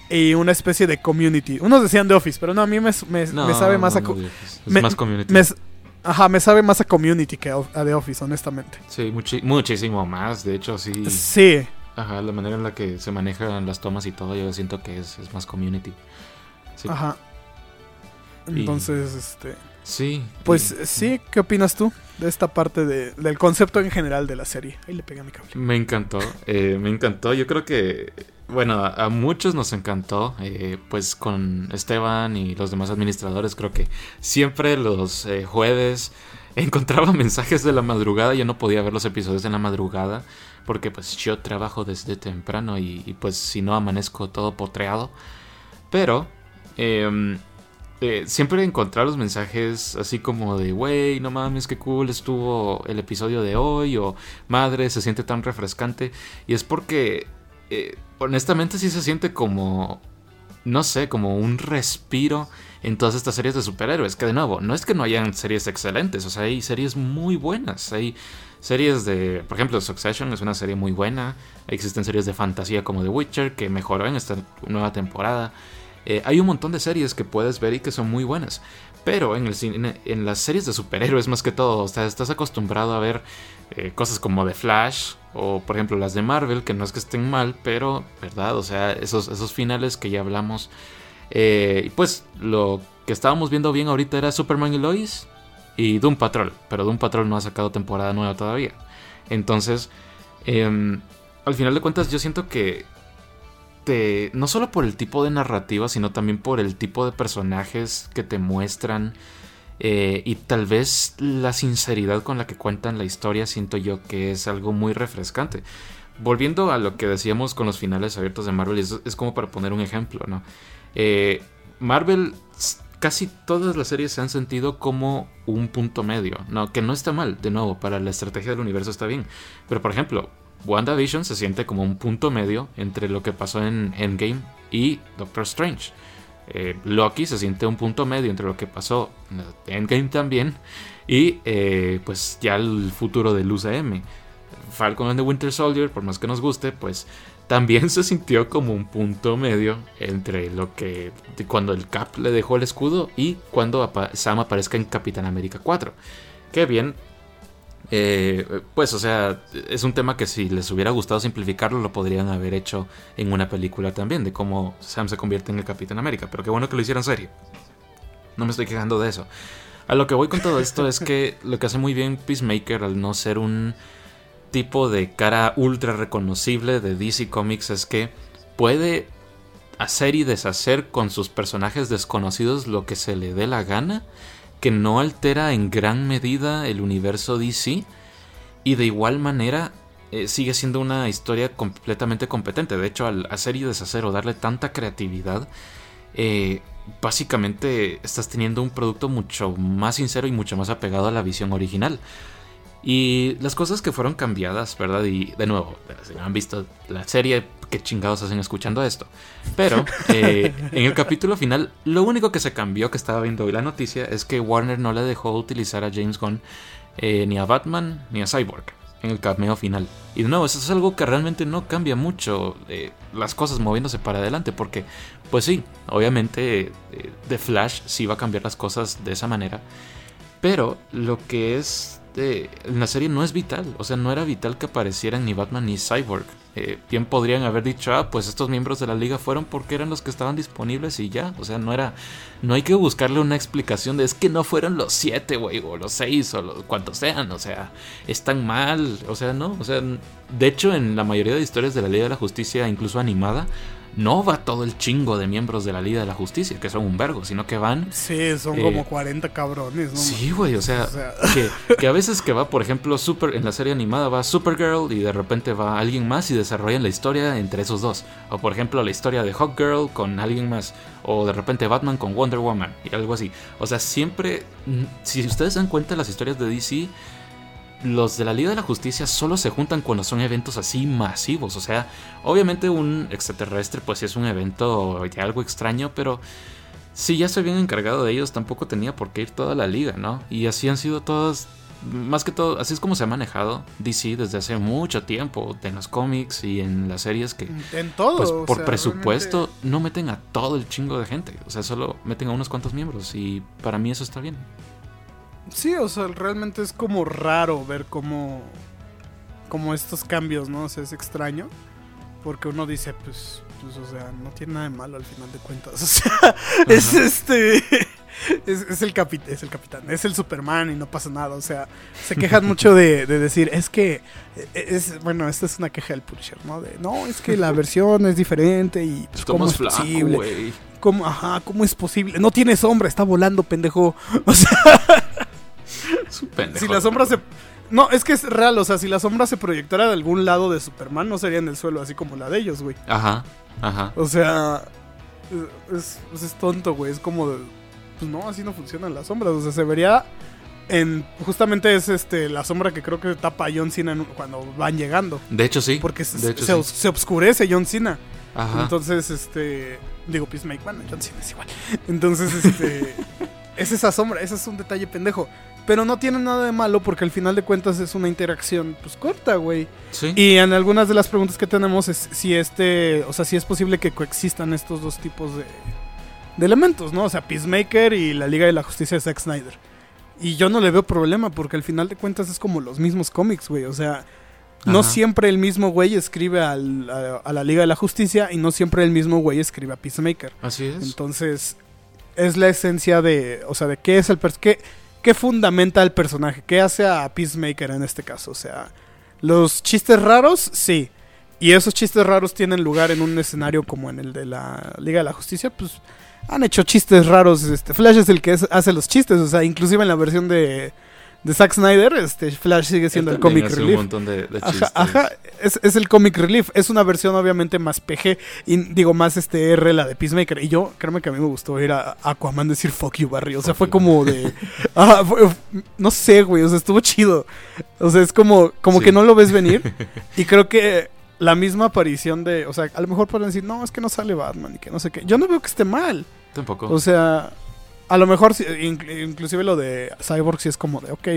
y una especie de community. Unos decían The Office, pero no, a mí me, me- No, me sabe más no, a... no. Es me- más community. ajá, me sabe más a community que a, The Office, honestamente. Sí, muchísimo más. De hecho, sí. Sí. Ajá, la manera en la que se manejan las tomas y todo, yo siento que es, es más community. Sí. Ajá. Y- Entonces, este... Sí. Pues y- sí, ¿qué opinas tú de esta parte de- del concepto en general de la serie? Ahí le pegué a mi cable. Me encantó, eh, me encantó. Yo creo que, bueno, a, a muchos nos encantó. eh, pues con Esteban y los demás administradores, creo que siempre los eh, jueves encontraba mensajes de la madrugada. Yo no podía ver los episodios en la madrugada porque pues yo trabajo desde temprano y, y, pues si no amanezco todo potreado. Pero em, eh, siempre encontrar los mensajes así como de, wey, no mames, qué cool estuvo el episodio de hoy, o madre, se siente tan refrescante. Y es porque, eh, honestamente, sí se siente como, no sé, como un respiro en todas estas series de superhéroes. Que de nuevo, no es que no hayan series excelentes, o sea, hay series muy buenas. Hay series de, por ejemplo, Succession es una serie muy buena. Existen series de fantasía como The Witcher que mejoró en esta nueva temporada. Eh, hay un montón de series que puedes ver y que son muy buenas. Pero en, el cine, en las series de superhéroes más que todo, o sea, estás acostumbrado a ver eh, cosas como The Flash o por ejemplo las de Marvel, que no es que estén mal, pero, ¿verdad? O sea, esos, esos finales que ya hablamos. Eh, pues lo que estábamos viendo bien ahorita era Superman y Lois y Doom Patrol, pero Doom Patrol no ha sacado temporada nueva todavía. Entonces, em, al final de cuentas yo siento que no solo por el tipo de narrativa, sino también por el tipo de personajes que te muestran eh, y tal vez la sinceridad con la que cuentan la historia, siento yo que es algo muy refrescante. Volviendo a lo que decíamos con los finales abiertos de Marvel, es, es como para poner un ejemplo, ¿no? Eh, Marvel, casi todas las series se han sentido como un punto medio, ¿no? Que no está mal, de nuevo, para la estrategia del universo está bien. Pero por ejemplo, WandaVision se siente como un punto medio entre lo que pasó en Endgame y Doctor Strange. Eh, Loki se siente un punto medio entre lo que pasó en Endgame también y eh, pues ya el futuro del UCM. Falcon and the Winter Soldier, por más que nos guste, pues también se sintió como un punto medio entre lo que cuando el Cap le dejó el escudo y cuando Sam aparezca en Capitán América 4. Que bien, eh, pues o sea, es un tema que si les hubiera gustado simplificarlo lo podrían haber hecho en una película también, de cómo Sam se convierte en el Capitán América, pero qué bueno que lo hicieran serio. No me estoy quejando de eso. A lo que voy con todo esto es que lo que hace muy bien Peacemaker al no ser un tipo de cara ultra reconocible de DC Comics es que puede hacer y deshacer con sus personajes desconocidos lo que se le dé la gana, que no altera en gran medida el universo DC y de igual manera eh, sigue siendo una historia completamente competente. De hecho, al hacer y deshacer o darle tanta creatividad, eh, básicamente estás teniendo un producto mucho más sincero y mucho más apegado a la visión original. Y las cosas que fueron cambiadas, ¿verdad? Y de nuevo, si no han visto la serie, qué chingados hacen escuchando esto. Pero eh, en el capítulo final, lo único que se cambió que estaba viendo hoy la noticia es que Warner no le dejó utilizar a James Gunn eh, ni a Batman ni a Cyborg en el cameo final. Y de nuevo, eso es algo que realmente no cambia mucho eh, las cosas moviéndose para adelante, porque, pues sí, obviamente The Flash sí va a cambiar las cosas de esa manera, pero lo que es en la serie no es vital, o sea, no era vital que aparecieran ni Batman ni Cyborg. Eh, bien podrían haber dicho, ah, pues estos miembros de la liga fueron porque eran los que estaban disponibles y ya, o sea, no era, no hay que buscarle una explicación de es que no fueron los siete, güey, o los seis, o los cuantos sean, o sea, están mal, o sea, no, o sea, de hecho en la mayoría de historias de la Liga de la Justicia, incluso animada, no va todo el chingo de miembros de la Liga de la Justicia, que son un vergo, sino que van Sí, son Eh, como 40 cabrones, ¿no? Sí, güey, o sea, O sea- que, que a veces que va, por ejemplo, super, en la serie animada va Supergirl y de repente va alguien más y desarrollan la historia entre esos dos. O por ejemplo, la historia de Hawkgirl con alguien más. O de repente Batman con Wonder Woman y algo así. O sea, siempre, si ustedes se dan cuenta, las historias de DC, los de la Liga de la Justicia solo se juntan cuando son eventos así masivos. O sea, obviamente un extraterrestre pues sí es un evento ya algo extraño, pero si ya se habían encargado de ellos, tampoco tenía por qué ir toda la liga, ¿no? Y así han sido todas, más que todo, así es como se ha manejado DC desde hace mucho tiempo, en los cómics y en las series que, En todo. pues por sea, presupuesto, realmente- no meten a todo el chingo de gente, o sea, solo meten a unos cuantos miembros y para mí eso está bien. Sí, o sea, realmente es como raro ver cómo, como estos cambios, ¿no? O sea, es extraño. Porque uno dice, pues, pues, o sea, no tiene nada de malo al final de cuentas. O sea, es este. es, es el capi- es el capitán, es el Superman y no pasa nada. O sea, se quejan mucho de, de decir, es que, eh, es, bueno, esta es una queja del Punisher, ¿no? De, no, es que la versión es diferente y pues, ¿cómo es flaco, posible? ¿Cómo, ajá, ¿cómo es posible? No tiene sombra, está volando, pendejo. O sea, Es un pendejo. si la sombra se... No, es que es real, o sea, si la sombra se proyectara de algún lado de Superman, no sería en el suelo así como la de ellos, güey. Ajá, ajá. O sea, es, es, es tonto, güey. Es como de, pues no, así no funcionan las sombras. O sea, se vería en. Justamente es este la sombra que creo que tapa a John Cena en- cuando van llegando. De hecho, sí. Porque se, hecho, se, sí. os- se obscurece John Cena. Ajá. Entonces, este. Digo, Peacemaker, bueno, John Cena es igual. Entonces, este. es esa sombra, ese es un detalle pendejo. Pero no tiene nada de malo porque al final de cuentas es una interacción, pues corta, güey. sí. Y en algunas de las preguntas que tenemos es si este, o sea, si es posible que coexistan estos dos tipos de, de elementos, ¿no? O sea, Peacemaker y la Liga de la Justicia de Zack Snyder. Y yo no le veo problema porque al final de cuentas es como los mismos cómics, güey. O sea, no Ajá. siempre el mismo güey escribe al- a, a la Liga de la Justicia y no siempre el mismo güey escribe a Peacemaker. Así es. Entonces, es la esencia de, o sea, de qué es el qué, qué fundamenta el personaje, qué hace a Peacemaker en este caso, o sea, los chistes raros, sí. Y esos chistes raros tienen lugar en un escenario como en el de la Liga de la Justicia, pues han hecho chistes raros, este Flash es el que hace los chistes, o sea, inclusive en la versión de de Zack Snyder, este Flash sigue siendo el comic relief. un montón de, de Ajá, ajá, es, es el comic relief. Es una versión obviamente más PG y digo más este R, la de Peacemaker. Y yo, créeme que a mí me gustó oír a Aquaman decir fuck you, Barry. O sea, fue como de... ajá, fue- no sé, güey, o sea, estuvo chido. O sea, es como, como Sí. que no lo ves venir. y creo que la misma aparición de... O sea, a lo mejor pueden decir, no, es que no sale Batman y que no sé qué. Yo no veo que esté mal. Tampoco. O sea, a lo mejor, inclusive lo de Cyborg sí es como de, ok,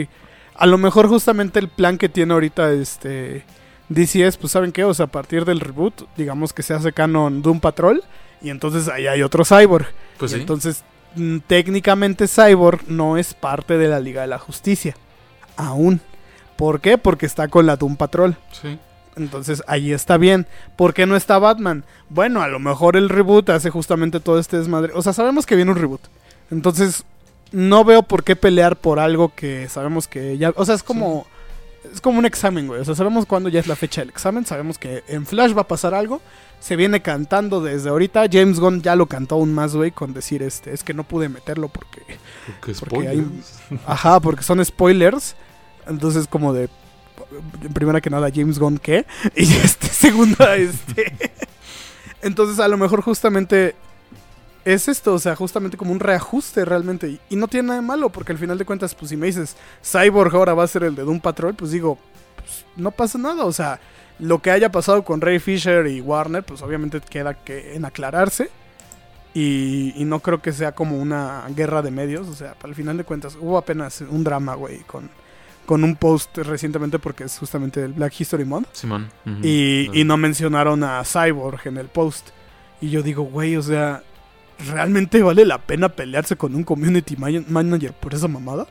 a lo mejor justamente el plan que tiene ahorita este DC es, pues, ¿saben qué? O sea, a partir del reboot, digamos que se hace canon Doom Patrol y entonces ahí hay otro Cyborg. pues sí. Entonces, mm, técnicamente Cyborg no es parte de la Liga de la Justicia. Aún. ¿Por qué? Porque está con la Doom Patrol. Sí. Entonces ahí está bien. ¿Por qué no está Batman? Bueno, a lo mejor el reboot hace justamente todo este desmadre. O sea, sabemos que viene un reboot. Entonces, no veo por qué pelear por algo que sabemos que ya. O sea, es como. Es como un examen, güey. O sea, sabemos cuándo ya es la fecha del examen. Sabemos que en Flash va a pasar algo. Se viene cantando desde ahorita. James Gunn ya lo cantó aún más, güey, con decir este. Es que no pude meterlo porque. Porque Porque hay-. Ajá, porque son spoilers. Entonces, como de. Primera que nada, James Gunn, ¿qué? Y este, segunda, este. Entonces, a lo mejor justamente. Es esto, o sea, justamente como un reajuste realmente. Y, y no tiene nada de malo, porque al final de cuentas, pues si me dices, Cyborg ahora va a ser el de Doom Patrol, pues digo, pues, no pasa nada. O sea, lo que haya pasado con Ray Fisher y Warner, pues obviamente queda que en aclararse. Y, y no creo que sea como una guerra de medios. O sea, al final de cuentas, hubo apenas un drama, güey, con, con un post recientemente porque es justamente el Black History Month. Simón. Y, y no mencionaron a Cyborg en el post. Y yo digo, güey, o sea, ¿realmente vale la pena pelearse con un community man- manager por esa mamada?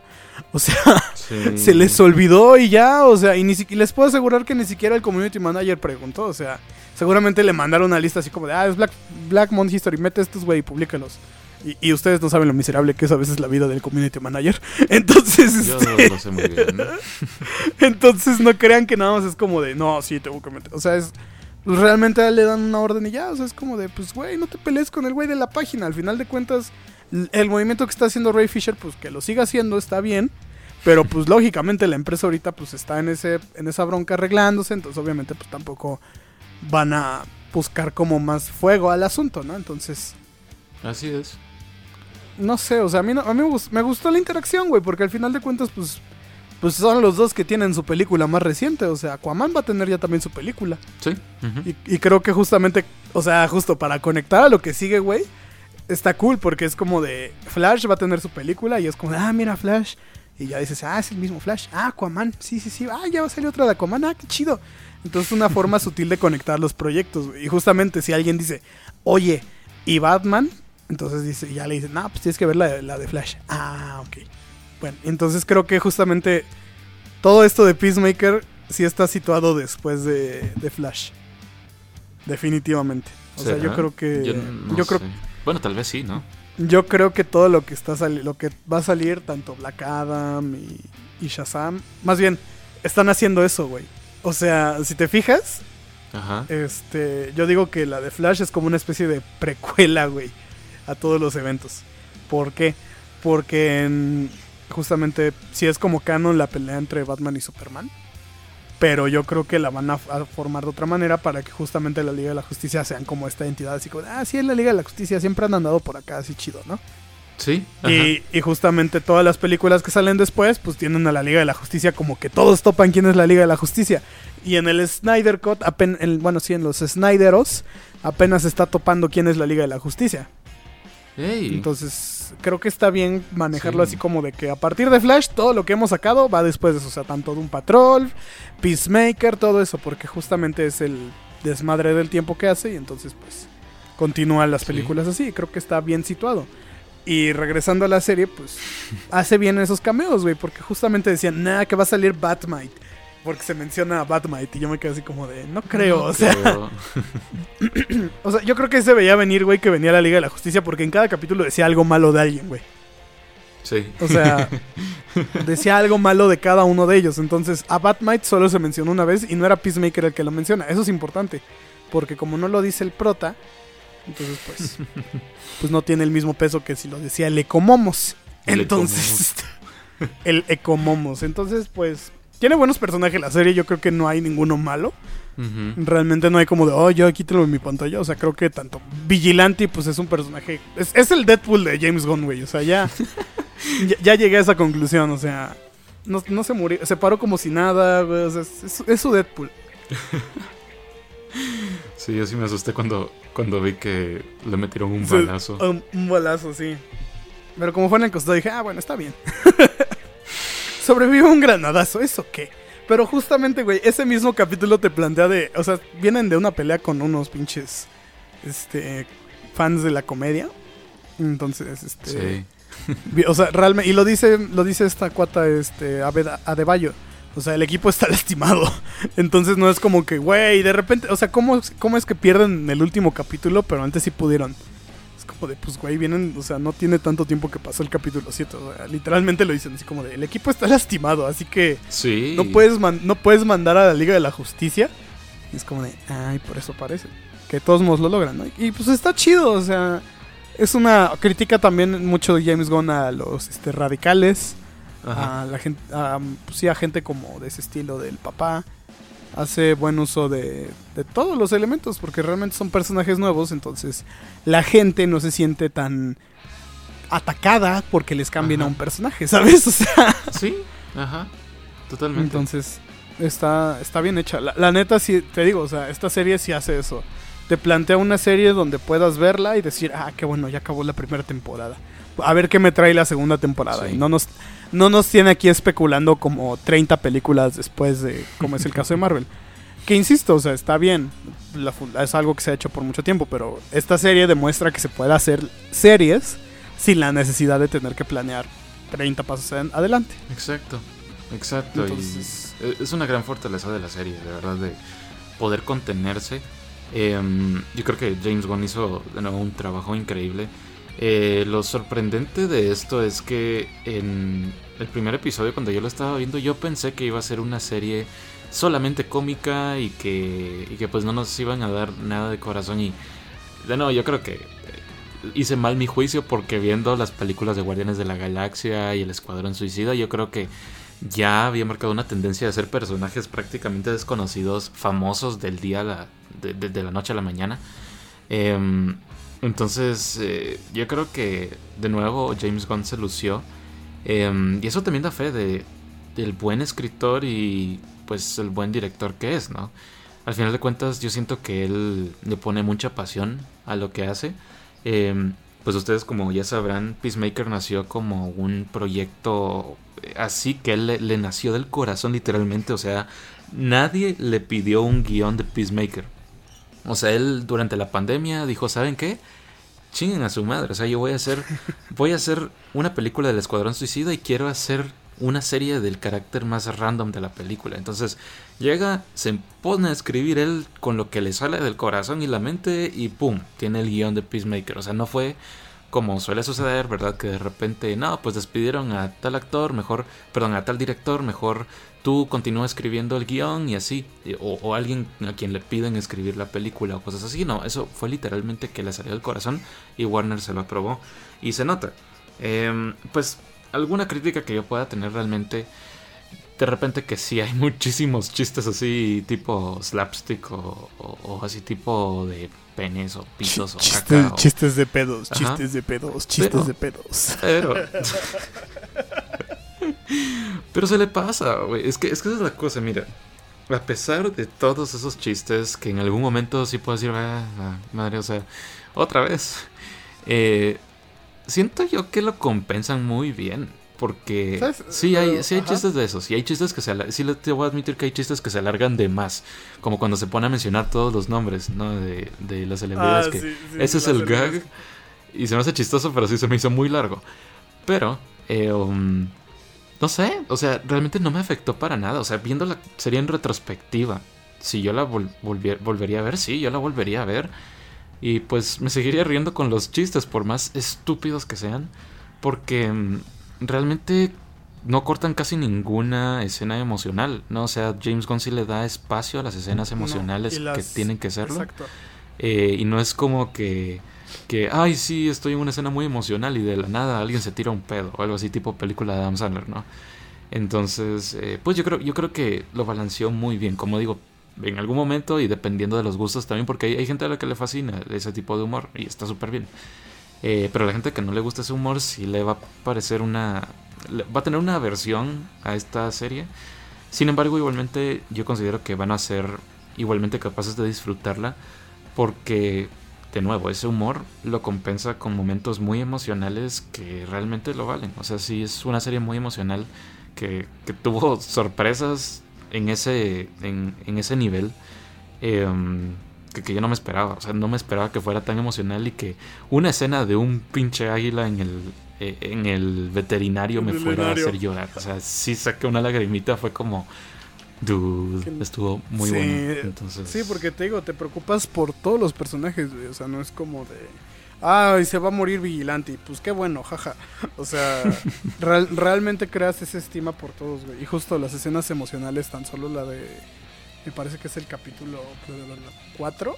O sea, Sí. se les olvidó y ya, o sea, y ni siquiera les puedo asegurar que ni siquiera el community manager preguntó, o sea, seguramente le mandaron una lista así como de, ah, es Black, Black Month History, mete estos, güey, y públicalos. Y, y ustedes no saben lo miserable que es a veces la vida del community manager. Entonces, Yo este, lo sé muy bien. ¿no? entonces no crean que nada más es como de, no, sí, tengo que meter. O sea, es, pues, realmente le dan una orden y ya, o sea, es como de, pues, güey, no te pelees con el güey de la página. Al final de cuentas, el movimiento que está haciendo Ray Fisher, pues que lo siga haciendo, está bien. Pero pues lógicamente la empresa ahorita pues está en ese en esa bronca arreglándose, entonces obviamente pues tampoco van a buscar como más fuego al asunto, ¿no? Entonces, Así es. no sé, o sea, a mí, no- a mí me, gus- me gustó la interacción, güey, porque al final de cuentas pues pues son los dos que tienen su película más reciente, o sea, Aquaman va a tener ya también su película. Sí. Y, y creo que justamente, o sea, justo para conectar a lo que sigue, güey, está cool porque es como de Flash va a tener su película y es como de, ah, mira Flash. Y ya dices, ah, es el mismo Flash. Ah, Aquaman, sí, sí, sí. Ah, ya va a salir otra de Aquaman, ah, qué chido. Entonces, una forma sutil de conectar los proyectos. Y justamente si alguien dice, oye, ¿y Batman? Entonces dice, ya le dicen, no, pues tienes que ver la, de- la de Flash. Ah, ok. Bueno, entonces creo que justamente todo esto de Peacemaker sí está situado después de, de Flash. Definitivamente. O sea, yo creo que. Yo, creo. sé. Bueno, tal vez sí, ¿no? Yo creo que todo lo que está lo que va a salir, tanto Black Adam y, y Shazam, más bien, están haciendo eso, güey. O sea, si te fijas, Ajá. este, yo digo que la de Flash es como una especie de precuela, güey, a todos los eventos. ¿Por qué? Porque en- justamente si es como canon la pelea entre Batman y Superman. Pero yo creo que la van a, a formar de otra manera para que justamente la Liga de la Justicia sean como esta entidad así como, ah, sí, es la Liga de la Justicia, siempre han andado por acá así chido, ¿no? Sí. Y, y justamente todas las películas que salen después, pues tienen a la Liga de la Justicia como que todos topan quién es la Liga de la Justicia. Y en el Snyder Cut, apen- en- bueno, sí, en los Snyderos, apenas está topando quién es la Liga de la Justicia. Entonces, creo que está bien manejarlo Sí. así como de que a partir de Flash, todo lo que hemos sacado va después de eso. O sea, tanto de un Patrol, Peacemaker, todo eso, porque justamente es el desmadre del tiempo que hace y entonces, pues, continúan las Sí. películas así. y Creo que está bien situado. Y regresando a la serie, pues, hace bien esos cameos, güey, porque justamente decían, nada, que va a salir Batmite. Porque se menciona a Batmite y yo me quedé así como de, no creo, No o sea, creo. o sea, yo creo que se veía venir, güey, que venía la Liga de la Justicia porque en cada capítulo decía algo malo de alguien, güey. Sí. O sea, decía algo malo de cada uno de ellos. Entonces, a Batmite solo se mencionó una vez y no era Peacemaker el que lo menciona. Eso es importante. Porque como no lo dice el prota, entonces pues, pues no tiene el mismo peso que si lo decía el Ecomomos. El Entonces, el Ecomomos. Entonces, pues, tiene buenos personajes la serie. Yo creo que no hay ninguno malo. Realmente no hay como de, oh, yo quítalo en mi pantalla. O sea, creo que tanto Vigilante, pues es un personaje. Es, es el Deadpool de James Gunn, güey. O sea, ya, ya, ya llegué a esa conclusión. O sea, no, no se murió. Se paró como si nada, güey. O sea, es, es- es su Deadpool. Sí, yo sí me asusté cuando, cuando vi que le metieron un Sí, balazo. Un, un balazo, sí. Pero como fue en el costado, dije, ah, bueno, está bien. Sobrevive un granadazo, ¿eso qué? Pero justamente, güey, ese mismo capítulo te plantea de. O sea, vienen de una pelea con unos pinches. Este. fans de la comedia. Entonces, este. Sí. O sea, realmente. Y lo dice, lo dice esta cuata, este. Adebayo. O sea, el equipo está lastimado. Entonces no es como que, güey, de repente. O sea, ¿cómo, ¿cómo es que pierden en el último capítulo? Pero antes sí pudieron. Es como de, pues, güey, vienen, o sea, no tiene tanto tiempo que pasó el capítulo 7. O sea, literalmente lo dicen así como de, el equipo está lastimado, así que Sí. no, puedes no puedes mandar a la Liga de la Justicia. Y es como de, ay, por eso parece. Que de todos modos lo logran, ¿no? Y pues está chido, o sea, es una crítica también mucho de James Gunn a los este, radicales, Ajá. a la gente, a, pues, sí, a gente como de ese estilo del papá. Hace buen uso de, de todos los elementos, porque realmente son personajes nuevos, entonces la gente no se siente tan atacada porque les cambien Ajá. a un personaje, ¿sabes? O sea, Sí, ajá. Totalmente. entonces está, está bien hecha. La, la neta, sí, te digo, o sea, esta serie sí hace eso. Te plantea una serie donde puedas verla y decir, ah, qué bueno, ya acabó la primera temporada. A ver qué me trae la segunda temporada. Sí. Y no nos, no nos tiene aquí especulando como 30 películas después de, como es el caso de Marvel. Que insisto, o sea, está bien. La es algo que se ha hecho por mucho tiempo, pero esta serie demuestra que se puede hacer series sin la necesidad de tener que planear 30 pasos en- adelante. Exacto, exacto. Entonces- y e- es una gran fortaleza de la serie, de verdad, de poder contenerse. Em, yo creo que James Gunn hizo de nuevo un trabajo increíble. Eh, lo sorprendente de esto es que en el primer episodio, cuando yo lo estaba viendo, yo pensé que iba a ser una serie solamente cómica y que, y que pues no nos iban a dar nada de corazón. Y de nuevo, yo creo que eh, hice mal mi juicio porque viendo las películas de Guardianes de la Galaxia y el Escuadrón Suicida, yo creo que ya había marcado una tendencia de ser personajes prácticamente desconocidos, famosos del día a la, de, de- la noche a la mañana. Em, entonces, eh, yo creo que de nuevo James Gunn se lució. Em, y eso también da fe de, del buen escritor y pues el buen director que es, ¿no? Al final de cuentas, yo siento que él le pone mucha pasión a lo que hace. Em, pues ustedes como ya sabrán, Peacemaker nació como un proyecto eh, así que él le, le nació del corazón literalmente. O sea, nadie le pidió un guion de Peacemaker. O sea, él durante la pandemia dijo, ¿saben qué? Chinguen a su madre. O sea, yo voy a hacer, voy a hacer una película del Escuadrón Suicida y quiero hacer una serie del carácter más random de la película. Entonces llega, se pone a escribir él con lo que le sale del corazón y la mente y ¡pum! Tiene el guion de Peacemaker. O sea, no fue como suele suceder, ¿verdad? Que de repente, no, pues despidieron a tal actor, mejor, perdón, a tal director, mejor tú continúa escribiendo el guion y así. O, o, alguien a quien le piden escribir la película o cosas así. No, eso fue literalmente que le salió del corazón y Warner se lo aprobó. Y se nota. Eh, pues alguna crítica que yo pueda tener realmente de repente que sí hay muchísimos chistes así tipo slapstick o, o, o así tipo de penes o pisos Ch o chistes, caca. o- chistes de pedos, Ajá. chistes de pedos, chistes Pero- de pedos. Pero. Pero se le pasa, güey. Es que, es que esa es la cosa, mira. A pesar de todos esos chistes que en algún momento sí puedo decir, ah, madre, o sea, otra vez. eh, siento yo que lo compensan muy bien. Porque ¿Sabes? sí hay, sí hay ajá. chistes de esos. Y hay chistes que se alargan. Sí, te voy a admitir que hay chistes que se alargan de más. Como cuando se pone a mencionar todos los nombres, ¿no? De, de las celebridades Ah, que, sí, sí, ese es el gag. Y se me hace chistoso, pero sí se me hizo muy largo. Pero, eh, um, no sé, o sea, realmente no me afectó para nada. O sea, viendo la serie en retrospectiva, si yo la vol- volvier- volvería a ver, sí, yo la volvería a ver. Y pues me seguiría riendo con los chistes, por más estúpidos que sean. Porque mm, realmente no cortan casi ninguna escena emocional, ¿no? O sea, James Gunn sí le da espacio a las escenas No, emocionales que tienen que serlo. Exacto. Eh, y no es como que, que, ay, sí, estoy en una escena muy emocional y de la nada alguien se tira un pedo o algo así, tipo película de Adam Sandler, ¿no? Entonces, eh, pues yo creo, yo creo que lo balanceó muy bien, como digo, en algún momento y dependiendo de los gustos también, porque hay, gente a la que le fascina ese tipo de humor y está súper bien. Eh, pero a la gente que no le gusta ese humor sí le va a parecer una... va a tener una aversión a esta serie. Sin embargo, igualmente yo considero que van a ser igualmente capaces de disfrutarla porque, de nuevo, ese humor lo compensa con momentos muy emocionales que realmente lo valen. O sea, sí es una serie muy emocional que, que tuvo sorpresas en ese, en, en ese nivel em, que, que yo no me esperaba. O sea, no me esperaba que fuera tan emocional y que una escena de un pinche águila en el, eh, en el veterinario me fuera a hacer llorar. O sea, sí saqué una lagrimita, fue como... Dude, Que- estuvo muy Sí, bueno. Entonces, Sí, porque te digo, te preocupas por todos los personajes, güey. O sea, no es como de. Ay, se va a morir vigilante. Pues qué bueno, jaja. O sea, real- realmente creas esa estima por todos, güey. Y justo las escenas emocionales, tan solo la de. Me parece que es el capítulo 4.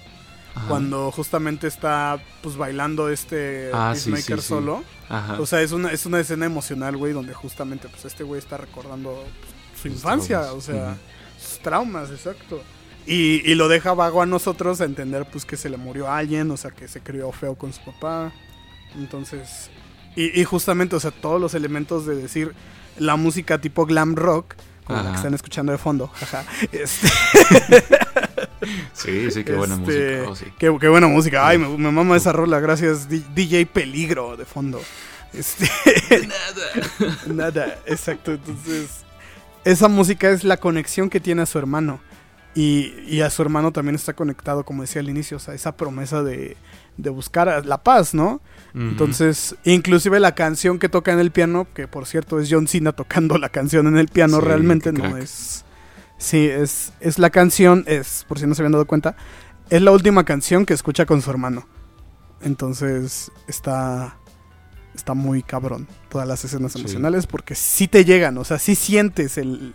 ajá. Cuando justamente está pues bailando este Ah, Peacemaker sí, sí. solo. Ajá. O sea, es una, es una escena emocional, güey, donde justamente pues este güey está recordando pues, su infancia, traumas. o sea, traumas, exacto. Y, y lo deja vago a nosotros a entender pues que se le murió a alguien, o sea, que se crió feo con su papá. Entonces, y, y justamente, o sea, todos los elementos de decir la música tipo glam rock, como la que están escuchando de fondo, jaja. Este, sí, sí, qué buena este, música. oh, sí. Qué, qué buena música. Ay, me, me mama esa rola. Gracias, DJ Peligro de fondo. Este, nada, exacto. Entonces, esa música es la conexión que tiene a su hermano. Y, y a su hermano también está conectado, como decía al inicio, o sea, esa promesa de, de buscar la paz, ¿no? Entonces, inclusive la canción que toca en el piano, que por cierto es John Cena tocando la canción en el piano, Sí, realmente no crack. es... Sí, es, es la canción, es, por si no se habían dado cuenta, es la última canción que escucha con su hermano. Entonces, está... Está muy cabrón todas las escenas Sí. emocionales porque sí te llegan, o sea, sí sientes el,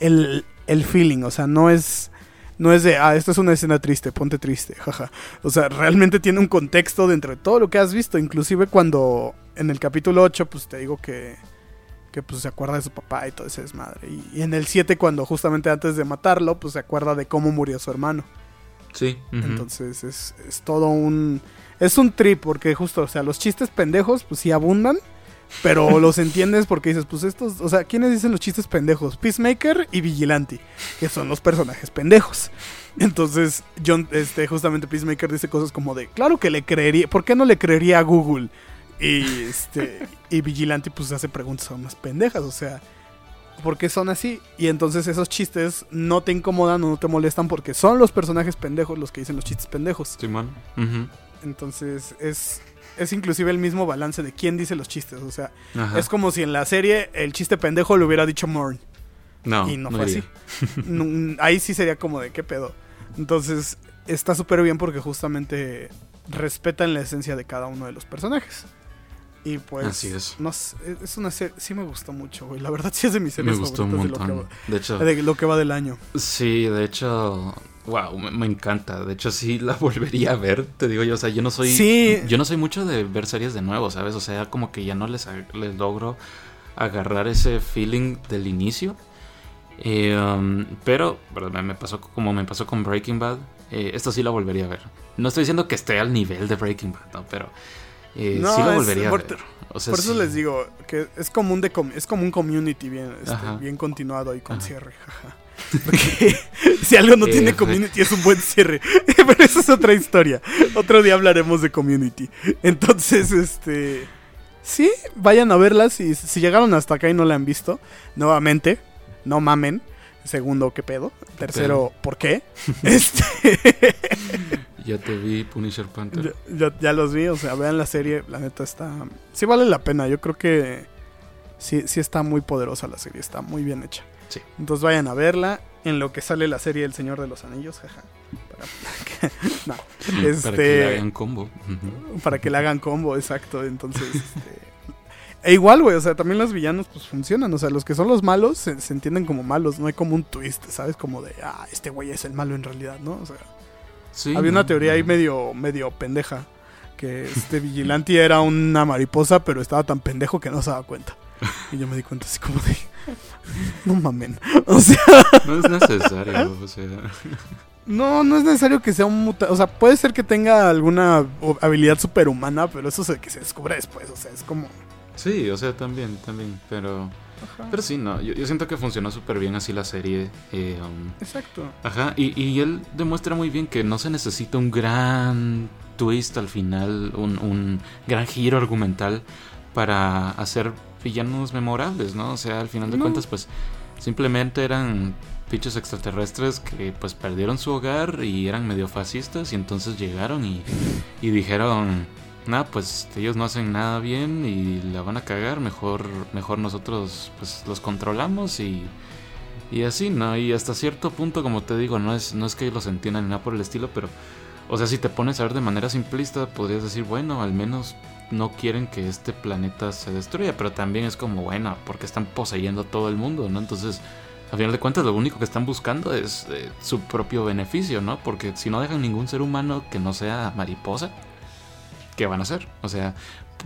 el, el feeling, o sea, no es... No es de, ah, esta es una escena triste, ponte triste, jaja. O sea, realmente tiene un contexto dentro de todo lo que has visto. Inclusive cuando en el capítulo 8, pues te digo que, que pues se acuerda de su papá y todo ese desmadre. Y, y en el 7, cuando justamente antes de matarlo, pues se acuerda de cómo murió su hermano. Sí. Entonces es, es todo un... Es un trip porque justo, o sea, los chistes pendejos pues sí abundan. Pero los entiendes porque dices, pues estos, o sea, ¿quiénes dicen los chistes pendejos? Peacemaker y Vigilante, que son los personajes pendejos. Entonces, John, este, justamente Peacemaker dice cosas como de, claro que le creería, ¿por qué no le creería a Google? Y este, y Vigilante pues hace preguntas aún más pendejas, o sea, ¿por qué son así? Y entonces esos chistes no te incomodan o no te molestan porque son los personajes pendejos los que dicen los chistes pendejos. Simón. Ujú. Entonces es, es inclusive el mismo balance de quién dice los chistes. O sea, Ajá. es como si en la serie el chiste pendejo lo hubiera dicho Morn. No, y no, fue así. No, ahí sí sería como de qué pedo. Entonces está súper bien porque justamente respetan la esencia de cada uno de los personajes. Y pues, Así es. no sé, es una serie, sí me gustó mucho, güey. La verdad sí es de mis Me series gustó un favoritas de lo, montón. De hecho, va, de lo que va del año. sí, de hecho, wow, me, me encanta. De hecho, sí la volvería a ver, te digo yo. O sea, yo no soy. Sí. Yo no soy mucho de ver series de nuevo, ¿sabes? O sea, como que ya no les, les logro agarrar ese feeling del inicio. Eh, um, pero, me pasó como me pasó con Breaking Bad. eh, esta sí la volvería a ver. No estoy diciendo que esté al nivel de Breaking Bad, ¿no? Pero eh, No, sí es- volvería por- a ver. O sea, Por eso sí. les digo que es como un, de com- es como un community bien, este, bien continuado y con Ajá. cierre. jaja. Porque si algo no Eh, tiene community es un buen cierre. Pero esa es otra historia. Otro día hablaremos de community. Entonces, este... Sí, vayan a verlas si, si llegaron hasta acá y no la han visto. Nuevamente, no mamen. Segundo, ¿qué pedo? Tercero, ¿por qué? Este... Ya te vi, Punisher Panther. Ya, ya- ya los vi, o sea, vean la serie, la neta está... Sí vale la pena, yo creo que sí, sí está muy poderosa la serie, está muy bien hecha. Sí. Entonces vayan a verla en lo que sale la serie El Señor de los Anillos, jaja. Para, que- no, este, Para que le hagan combo. Para que le hagan combo, exacto. Entonces, este, e igual, güey, o sea, también los villanos pues funcionan, o sea, los que son los malos se, se entienden como malos, no hay como un twist, ¿sabes? Como de, ah, este güey es el malo en realidad, ¿no? O sea... Sí, Había una ¿no? teoría ahí medio, medio pendeja. Que este vigilante era una mariposa, pero estaba tan pendejo que no se daba cuenta. Y yo me di cuenta así como de. No mamen. O sea, No es necesario, o sea. no, no es necesario que sea un mutante. O sea, puede ser que tenga alguna habilidad superhumana, pero eso es el que se descubre después. O sea, es como. Sí, o sea, también, también. Pero. Pero sí, no. Yo, yo siento que funcionó súper bien así la serie. eh, um, Exacto. Ajá, y, y él demuestra muy bien que no se necesita un gran twist al final, un, un gran giro argumental para hacer villanos memorables, ¿no? O sea, al final de No. cuentas, pues simplemente eran bichos extraterrestres que pues perdieron su hogar y eran medio fascistas y entonces llegaron y, y dijeron, nada, pues ellos no hacen nada bien y la van a cagar, mejor, mejor nosotros pues los controlamos y... Y así, ¿no? Y hasta cierto punto, como te digo, no es, no es que los entiendan ni nada por el estilo, pero, o sea, si te pones a ver de manera simplista, podrías decir, bueno, al menos no quieren que este planeta se destruya, pero también es como, bueno, porque están poseyendo todo el mundo, ¿no? Entonces, a final de cuentas, lo único que están buscando es eh, su propio beneficio, ¿no? Porque si no dejan ningún ser humano que no sea mariposa, ¿qué van a hacer? O sea,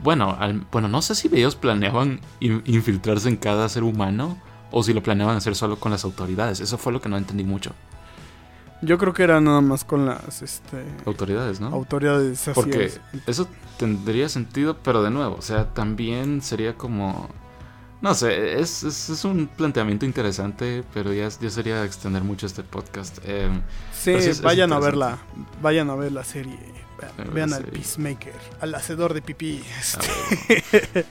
bueno, al- bueno, no sé si ellos planeaban in- infiltrarse en cada ser humano o si lo planeaban hacer solo con las autoridades. Eso fue lo que no entendí mucho. Yo creo que era nada más con las este, Autoridades, ¿no? autoridades. así Porque es. eso tendría sentido, pero de nuevo, o sea, también sería como... No sé, es, es, es un planteamiento interesante, pero ya, ya sería extender mucho este podcast. Eh, Sí, es- vayan a verla. Vayan a ver la serie. Vean, A ver vean la al. Peacemaker, al hacedor de pipí. este. ver,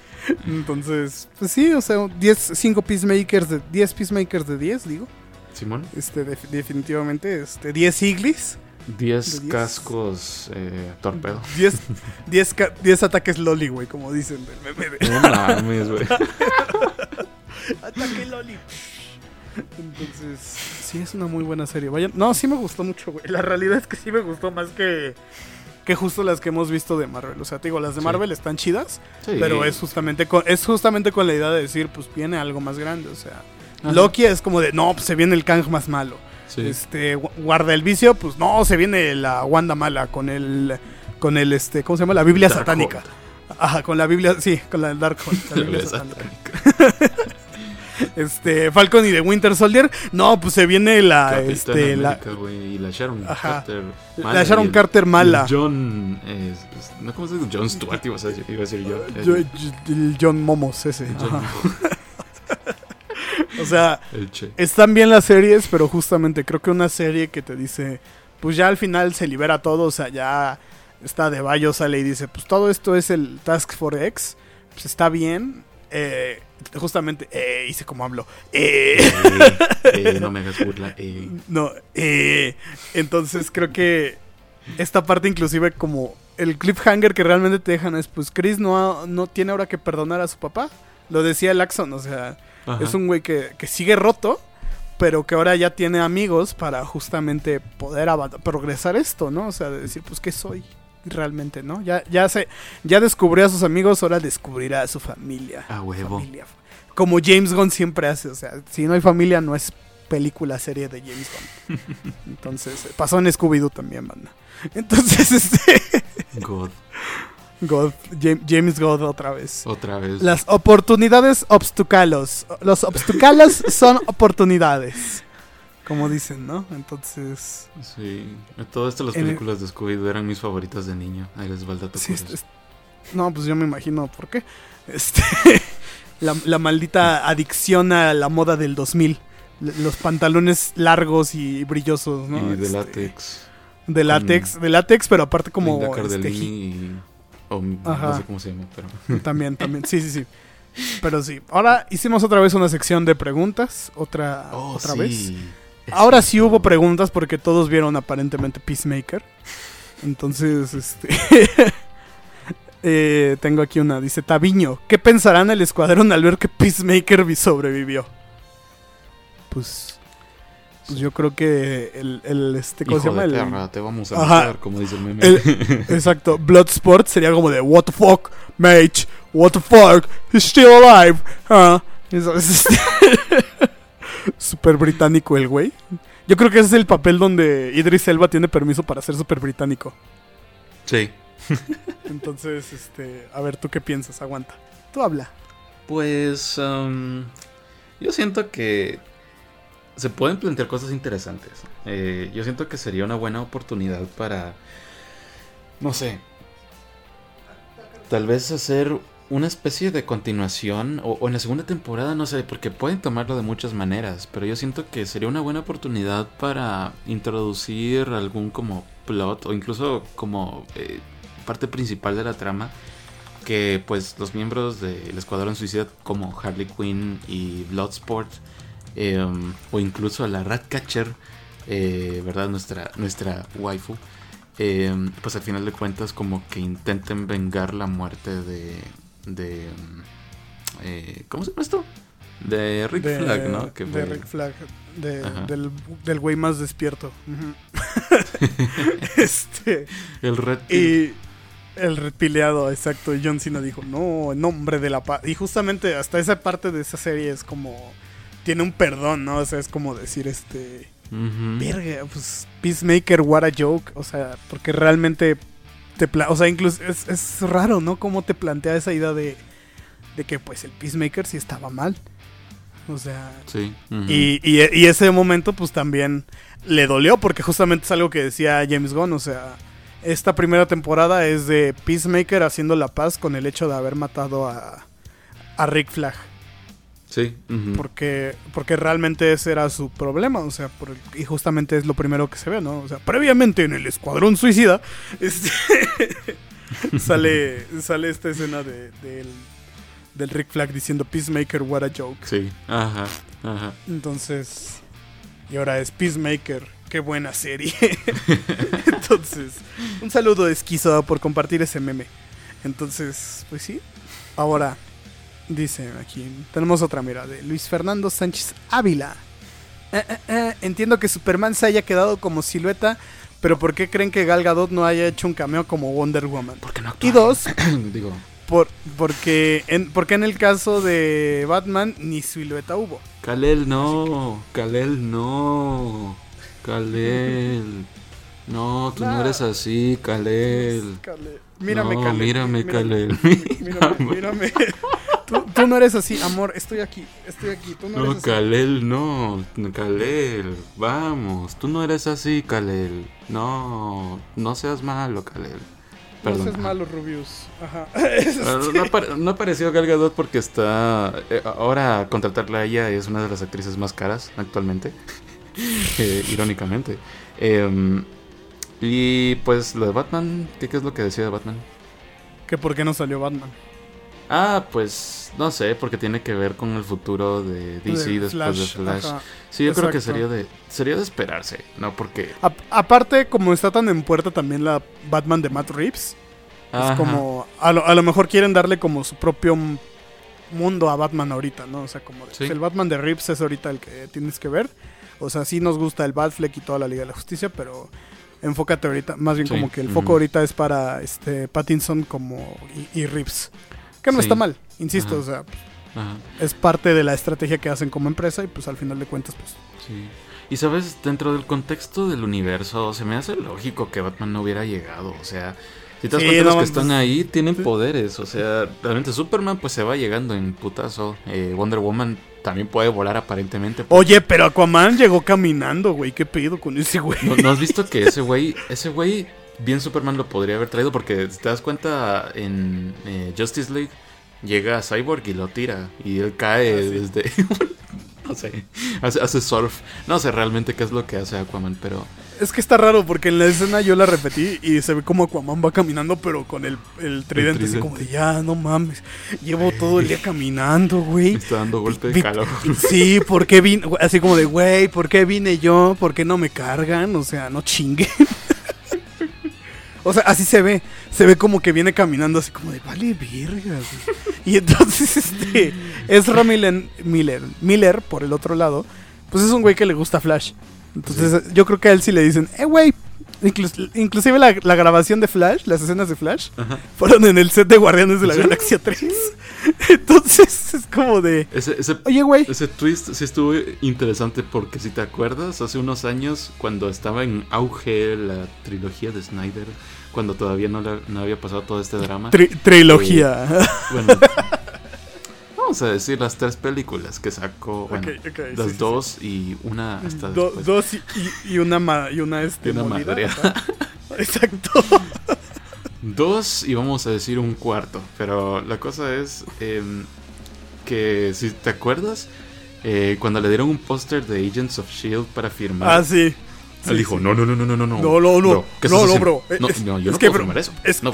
Entonces, pues sí, o sea, 10, 5 Peacemakers de 10 Peacemakers de 10, digo. Simón, Este, def- definitivamente, este, 10 Iglis, 10 De diez. cascos eh, torpedo. 10, 10, ca- 10 ataques Loli, güey, como dicen del meme de No mames, güey. Ataque Loli. Entonces, sí, es una muy buena serie. Vayan, no, sí me gustó mucho, güey. La realidad es que sí me gustó más que, que justo las que hemos visto de Marvel. O sea, te digo, las de Sí. Marvel están chidas, Sí. pero es justamente, con, es justamente con la idea de decir, pues viene algo más grande. O sea, Ajá. Loki es como de, no, pues se viene el Kang más malo. Sí. Este, gu- guarda el vicio, pues no, se viene la Wanda mala con el, con el, este, ¿cómo se llama? La Biblia satánica. Ajá, con la Biblia, sí, con la Darkhold, la La Biblia Biblia satánica. Este, Falcon y de Winter Soldier, no, pues se viene la, Capitán este, la, América, güey, y la Sharon Ajá. Carter. la y Sharon el- Carter mala. John. eh, no, ¿Cómo se dice? John Stewart, iba a decir, iba a decir yo. El, el John Momos ese. John-. O sea, están bien las series, pero justamente creo que una serie que te dice, pues ya al final se libera todo, o sea, ya está de Bayo sale y dice, pues todo esto es el Task Force X, pues está bien. eh, justamente, eh, hice como hablo. Eh, Eh, eh, no me hagas burla. no, entonces creo que esta parte inclusive como el cliffhanger que realmente te dejan es, pues Chris no, ha- no tiene ahora que perdonar a su papá. Lo decía el Axon, o sea, Ajá. es un güey que, que sigue roto, pero que ahora ya tiene amigos para justamente poder progresar esto, ¿no? O sea, de decir, pues, ¿qué soy? Realmente, ¿no? Ya, ya se, ya descubrió a sus amigos, ahora descubrirá a su familia. A huevo. Familia. Como James Gunn siempre hace, o sea, si no hay familia no es película, serie de James Gunn. Entonces, eh, pasó en Scooby-Doo también, banda. Entonces, este, God. God, Jam- James God otra vez. Otra vez. Las oportunidades obstucalos. Los obstucalos son oportunidades. Como dicen, ¿no? Entonces. Sí. Todas estas las En el- películas de Scooby-Doo eran mis favoritas de niño. Ahí les va el dato sí, curioso. es- es- no, pues yo me imagino por qué. Este. la, la maldita adicción a la moda del 2000. L- Los pantalones largos y brillosos, ¿no? Y de Este, látex. De látex, de látex, pero aparte como. Linda este, y... o Ajá. no sé cómo se llama, pero... También, también. Sí, sí, sí. Pero sí. Ahora hicimos otra vez una sección de preguntas. Otra, Oh, otra sí. vez. Ahora sí hubo preguntas porque todos vieron aparentemente Peacemaker. Entonces, este. eh, tengo aquí una. Dice Taviño. ¿Qué pensarán el escuadrón al ver que Peacemaker vi- sobrevivió? Pues. Pues yo creo que el. el este, ¿Cómo se llama? de El- te vamos a Ajá. como dice el meme. el- exacto. Bloodsport sería como de What the fuck, mate. What the fuck. He's still alive. Ah. Super británico el güey. Yo creo que ese es el papel donde Idris Elba tiene permiso para ser super británico. sí. Entonces, este, a ver, ¿tú qué piensas? Aguanta. Tú habla. Pues um, yo siento que se pueden plantear cosas interesantes. Eh, yo siento que sería una buena oportunidad para, no sé, tal vez hacer una especie de continuación o, en la segunda temporada, no sé, porque pueden tomarlo de muchas maneras, pero yo siento que sería una buena oportunidad para introducir algún como plot o incluso como eh, parte principal de la trama que pues los miembros del Escuadrón Suicida como Harley Quinn y Bloodsport eh, o incluso la Ratcatcher, eh, ¿verdad? Nuestra, nuestra waifu, eh, pues al final de cuentas como que intenten vengar la muerte de... de eh, ¿Cómo se llama esto? De Rick De, Flag, ¿no? Que de fue- Rick Flag. de- del, del güey más despierto. Este. El Red. Y el repileado, exacto. Y John Cena dijo, no, en nombre de la paz. Y justamente hasta esa parte de esa serie es como... Tiene un perdón, ¿no? O sea, es como decir, este... Ujú. Verga, pues Peacemaker, what a joke. O sea, porque realmente te... o sea, incluso es, es raro, ¿no? Cómo te plantea esa idea de... De que pues el Peacemaker sí estaba mal. O sea... Sí. Y, y- y ese momento, pues también le dolió, porque justamente es algo que decía James Gunn. O sea, esta primera temporada es de Peacemaker haciendo la paz con el hecho de haber matado a, a Rick Flag. Sí. Porque, porque realmente ese era su problema. O sea, por el- y justamente es lo primero que se ve, ¿no? O sea, previamente en el Escuadrón Suicida, este, sale, sale esta escena de, del, del Rick Flag diciendo Peacemaker, what a joke. Sí. Ajá. Ajá. Entonces, y ahora es Peacemaker. Qué buena serie. Entonces, un saludo de Esquizo por compartir ese meme. Entonces, pues sí. Ahora, dice aquí, tenemos otra mira de Luis Fernando Sánchez Ávila. Eh, eh, eh, entiendo que Superman se haya quedado como silueta, pero ¿por qué creen que Gal Gadot no haya hecho un cameo como Wonder Woman? ¿Por qué no Y actuaron? dos, Digo, por, porque, en, porque en el caso de Batman ni silueta hubo. Kalel no, Kalel no, Kalel. No, tú no eres así, Kalel. Kale- Mírame, no, Kale. mírame, Kalel. Mírame, mírame. Tú, tú no eres así, amor. Estoy aquí, estoy aquí. Tú no, No, eres así. Kalel, no, Kalel. Vamos, tú no eres así, Kalel. No, no seas malo, Kalel. No Perdón. seas malo, Rubius. Ajá. Ah, No, apare- no apareció Gal Gadot porque está. eh, ahora contratarla a ella es una de las actrices más caras actualmente. Eh, irónicamente. Em, y pues lo de Batman, ¿qué, qué es lo que decía de Batman? ¿Que por qué no salió Batman? Ah, pues no sé, porque tiene que ver con el futuro de DC De después de Flash. ajá. Sí, yo creo que sería de sería de esperarse, ¿no? Porque A- aparte, como está tan en puerta también la Batman de Matt Reeves, Ajá. es como. A lo, a lo mejor quieren darle como su propio mundo a Batman ahorita, ¿no? O sea, como Sí. el Batman de Reeves es ahorita el que tienes que ver. O sea, sí nos gusta el Batfleck y toda la Liga de la Justicia, pero enfócate ahorita, más bien Sí, como que el foco ahorita es para este Pattinson como y, y Reeves. Que no Sí. está mal, insisto, Ajá. o sea, Ajá, es parte de la estrategia que hacen como empresa y pues al final de cuentas pues sí. Y sabes, dentro del contexto del universo, se me hace lógico que Batman no hubiera llegado. O sea, si te das Sí, cuenta, no, los que están pues, ahí tienen sí. poderes. O sea, realmente Superman pues se va llegando en putazo. Eh, Wonder Woman también puede volar aparentemente. Oye, pero Aquaman llegó caminando, güey, qué pedo con ese güey. ¿No, no has visto que ese güey, ese güey, bien Superman lo podría haber traído? Porque si te das cuenta, en eh, Justice League llega Cyborg y lo tira. Y él cae Ah, sí. desde... no sé, hace, hace surf. No sé realmente qué es lo que hace Aquaman, pero... Es que está raro porque en la escena yo la repetí y se ve como Aquaman va caminando pero con el, el tridente así como de ya, no mames, llevo todo el día caminando, güey. Me está dando golpe de calor. Sí, ¿por qué vine? Así como de, güey, ¿por qué vine yo? ¿Por qué no me cargan? O sea, no chinguen. O sea, así se ve. Se ve como que viene caminando así como de, vale, verga. güey". Y entonces, este, Ezra Miller, Miller, Miller, por el otro lado, pues es un güey que le gusta Flash. Entonces, yo creo que a él sí le dicen, eh, güey. Inclus- inclusive la, la grabación de Flash, las escenas de Flash, Ajá. fueron en el set de Guardianes de la ¿Sí? Galaxia 3. Entonces, es como de, Ese, ese, oye, güey. ese twist sí estuvo interesante porque si te acuerdas, hace unos años cuando estaba en auge la trilogía de Snyder, cuando todavía no, le- no había pasado todo este drama. Tri- trilogía. Bueno, vamos a decir las tres películas que sacó. Bueno, las sí, sí. dos y una hasta Do- después. dos y, y- una ma- y una este Y una molida, madre. Exacto. Dos y vamos a decir un cuarto. Pero la cosa es em, que si te acuerdas, eh, cuando le dieron un póster de Agents of Shield para firmar, Ah, sí. Él dijo, no, no, no, no, no, no, no. No, no, no. ¿qué No, no, bro. No, yo no puedo bro, firmar eso. Es, que, no,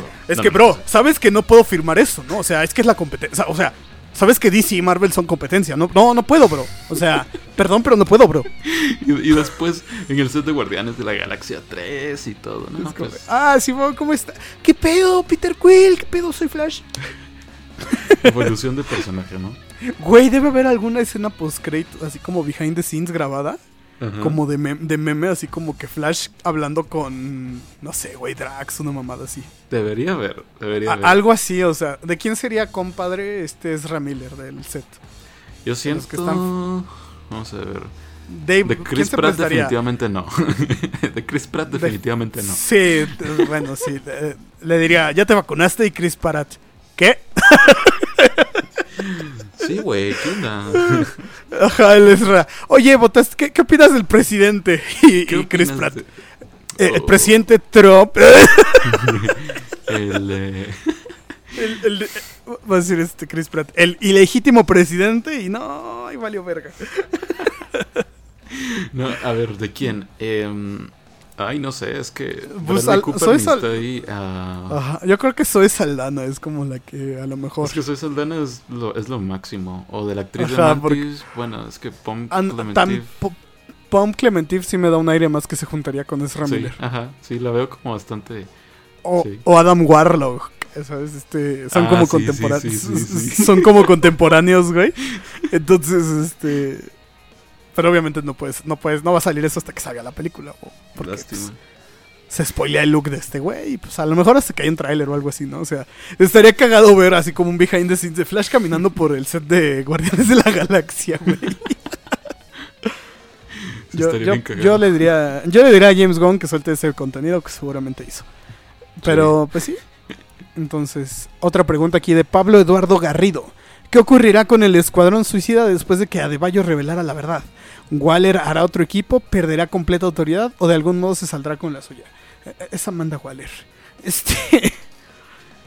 bro, no. sabes que no puedo firmar eso, ¿no? O sea, es que es la competencia. O sea, sabes que DC y Marvel son competencia. No, no, no puedo, bro. O sea, perdón, pero no puedo, bro. Y, y después en el set de Guardianes de la Galaxia 3 y todo, ¿no? Como, Pues, ah, Simón, ¿cómo está? ¿Qué pedo, Peter Quill? ¿Qué pedo, soy Flash? evolución de personaje, ¿no? Güey, debe haber alguna escena post-crédito, así como behind the scenes grabada. Ajá. Como de, mem- de meme, así como que Flash hablando con, no sé, güey, Drax, una mamada así. Debería haber, debería haber. algo así, o sea, ¿de quién sería compadre? Este es Miller del set. Yo siento... que están- Vamos a ver. Dave, De ¿quién Chris Pratt definitivamente no. de Chris Pratt De- definitivamente no. Sí, bueno, sí. eh, le diría, ya te vacunaste y Chris Pratt. ¿Qué? Sí, güey, ¿qué onda? Ajá, él es ra- Oye, votaste, ¿qué, qué opinas del presidente? Y, ¿Qué y Chris Pratt. de- Eh, el Oh. presidente Trump. El, eh, el, el- eh, va a decir este Chris Pratt. El ilegítimo presidente y no, y valió verga. no, a ver, ¿de quién? Em, ay, no sé, es que Pues al- Cooper sal- ahí. ah, Ajá, yo creo que soy Saldana, es como la que a lo mejor. Es que Soy Saldana es lo, es lo máximo. O de la actriz Ajá, de porque- Mantis, bueno, es que Pom Clementif. Pom Clementif sí me da un aire más que se juntaría con Ezra Sí, Miller. ajá, sí, la veo como bastante. O, sí. o Adam Warlock. ¿Sabes? Este, son Ah, como sí, contemporáneos. sí, sí, sí, sí. Son como contemporáneos, güey. Entonces, este. Pero obviamente no puedes, no puedes, no va a salir eso hasta que salga la película. Porque Lástima. pues, se spoilea el look de este güey. Pues a lo mejor hasta que hay un tráiler o algo así, ¿no? O sea, estaría cagado ver así como un behind the scenes de Flash caminando por el set de Guardianes de la Galaxia, güey. Sí, Yo, yo- yo le diría, yo le diría a James Gunn que suelte ese contenido que seguramente hizo. Pero, pues sí. Entonces, otra pregunta aquí de Pablo Eduardo Garrido. ¿Qué ocurrirá con el Escuadrón Suicida después de que Adebayo revelara la verdad? ¿Waller hará otro equipo? ¿Perderá completa autoridad? ¿O de algún modo se saldrá con la suya? Eh, eh, Es Amanda Waller. Este...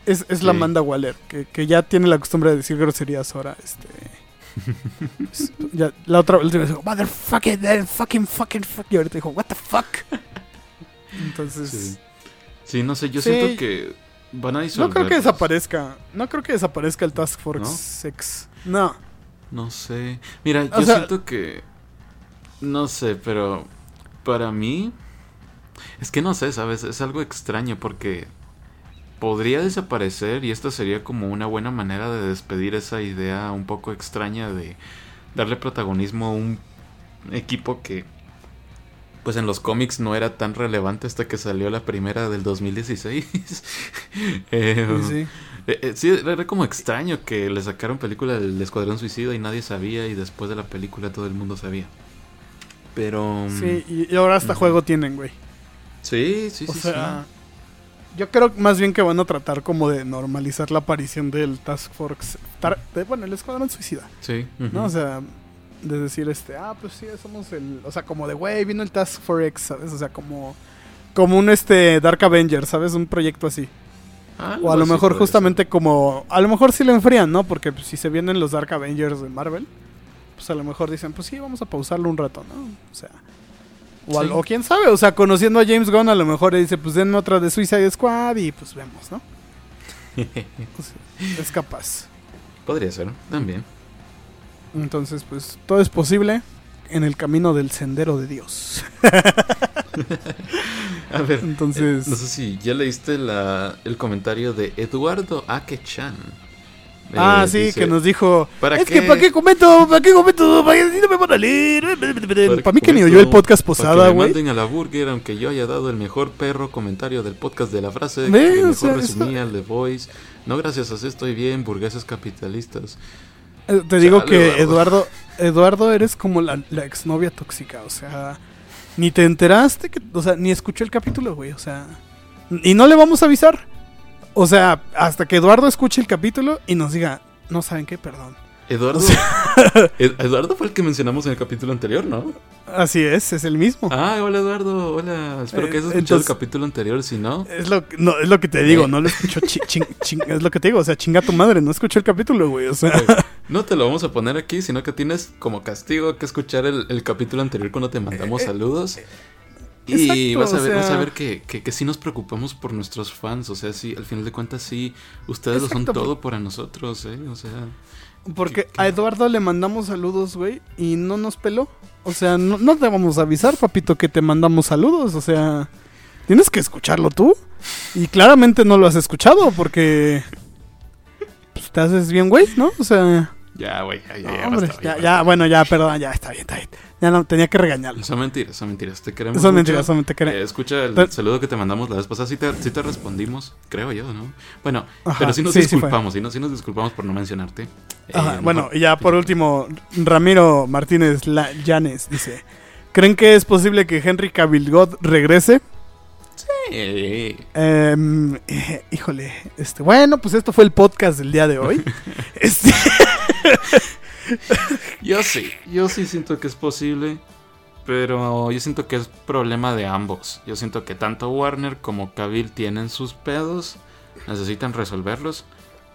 Es, es la. Amanda Waller, que, que ya tiene la costumbre de decir groserías ahora. Este... ya, la otra vez dijo, motherfucking, eh, fucking, fucking, fuck. Y ahorita dijo, what the fuck. Entonces... Sí. Sí, no sé, yo Sí. siento que van a No disolver. creo que desaparezca. No creo que desaparezca el Task Force ¿No? 6. No. No sé. Mira, O yo sea- siento que. No sé, pero. Para mí. Es que no sé, ¿sabes? Es algo extraño porque. Podría desaparecer y esta sería como una buena manera de despedir esa idea un poco extraña de darle protagonismo a un equipo que pues en los cómics no era tan relevante hasta que salió la primera del 2016. Eh, Sí, sí. eh, eh, sí, era como extraño que le sacaron película del Escuadrón Suicida y nadie sabía y después de la película todo el mundo sabía. Pero... mm, Sí, y, y ahora hasta juego tienen, güey. sí, sí, O sí, sea, yo creo más bien que van a tratar como de normalizar la aparición del Task Force, tar- de- bueno, el Escuadrón Suicida, sí. ¿no? O sea, de decir, este, ah, pues sí, somos el, o sea, como de, güey, vino el Task Force X, ¿sabes? O sea, como, como un, este, Dark Avenger, ¿sabes? Un proyecto así. Algo O a lo mejor justamente como, a lo mejor sí lo enfrían, ¿no? Porque pues, si se vienen los Dark Avengers de Marvel, pues a lo mejor dicen, pues sí, vamos a pausarlo un rato, ¿no? O sea... O, al- Sí. o quién sabe, o sea, conociendo a James Gunn, a lo mejor le dice, pues denme otra de Suicide Squad y pues vemos, ¿no? Pues, es capaz. Podría ser, también. Entonces, pues todo es posible en el camino del sendero de Dios. A ver, Entonces, no sé si ya leíste la, el comentario de Eduardo Ake-chan. Ah, Eh, sí, dice, que nos dijo, ¿Para es qué? que ¿para qué comento? ¿Para qué comento? ¿Para qué no me van a leer? Para mí que ni oyó el podcast para posada, güey. manden a la burger, aunque yo haya dado el mejor perro comentario del podcast de la frase que o mejor sea, resumía el The Voice. No, gracias, así estoy bien, burgueses capitalistas. Eh, Te digo Chale, que Eduardo. Eduardo, eres como la, la exnovia tóxica, o sea, ni te enteraste, que, o sea, ni escuchó el capítulo, güey, o sea, y no le vamos a avisar, o sea, hasta que Eduardo escuche el capítulo y nos diga, no saben qué, perdón. Eduardo, O sea- Ed- Eduardo fue el que mencionamos en el capítulo anterior, ¿no? Así es, es el mismo. Ah, hola Eduardo, hola. Espero Eh, que hayas escuchado entonces- el capítulo anterior, si no. Es lo, que- no, es lo que te digo, Eh. no lo escuchó, chi- chin- chin- es lo que te digo, o sea, chinga tu madre, no escuchó el capítulo, güey, o sea, No te lo vamos a poner aquí, sino que tienes como castigo que escuchar el, el capítulo anterior cuando te mandamos Eh, saludos. Y exacto, vas a o ver, vas a ver que, que, que sí nos preocupamos por nuestros fans. O sea, sí, al final de cuentas, sí, ustedes lo son todo para nosotros, ¿eh? O sea, porque a Eduardo le mandamos saludos, güey, y no nos peló. O sea, no, no te vamos a avisar, papito, que te mandamos saludos. O sea, tienes que escucharlo tú. Y claramente no lo has escuchado porque pues, te haces bien, güey, ¿no? O sea, ya, güey, ya, ya, no, ya, hombre, basta, ya, basta. ya, bueno, ya, perdón, ya está bien, está bien. Ya no, tenía que regañarlo. Son mentiras, son mentiras. Te queremos. Son mucho. mentiras, son mentiras. Eh, escucha el saludo que te mandamos la vez pasada. Sí te, sí te respondimos, creo yo, ¿no? Bueno, Ajá, pero sí nos sí, sí disculpamos, sí, no, sí nos disculpamos por no mencionarte. Eh, Ajá, bueno, y ya por último, Ramiro Martínez La- Llanes dice: ¿Creen que es posible que Henry Cavill God regrese? Eh, Em, eh, híjole, este, bueno, pues esto fue el podcast del día de hoy. Este, Yo sí, yo sí siento que es posible, pero yo siento que es problema de ambos. Yo siento que tanto Warner como Cavill tienen sus pedos, necesitan resolverlos,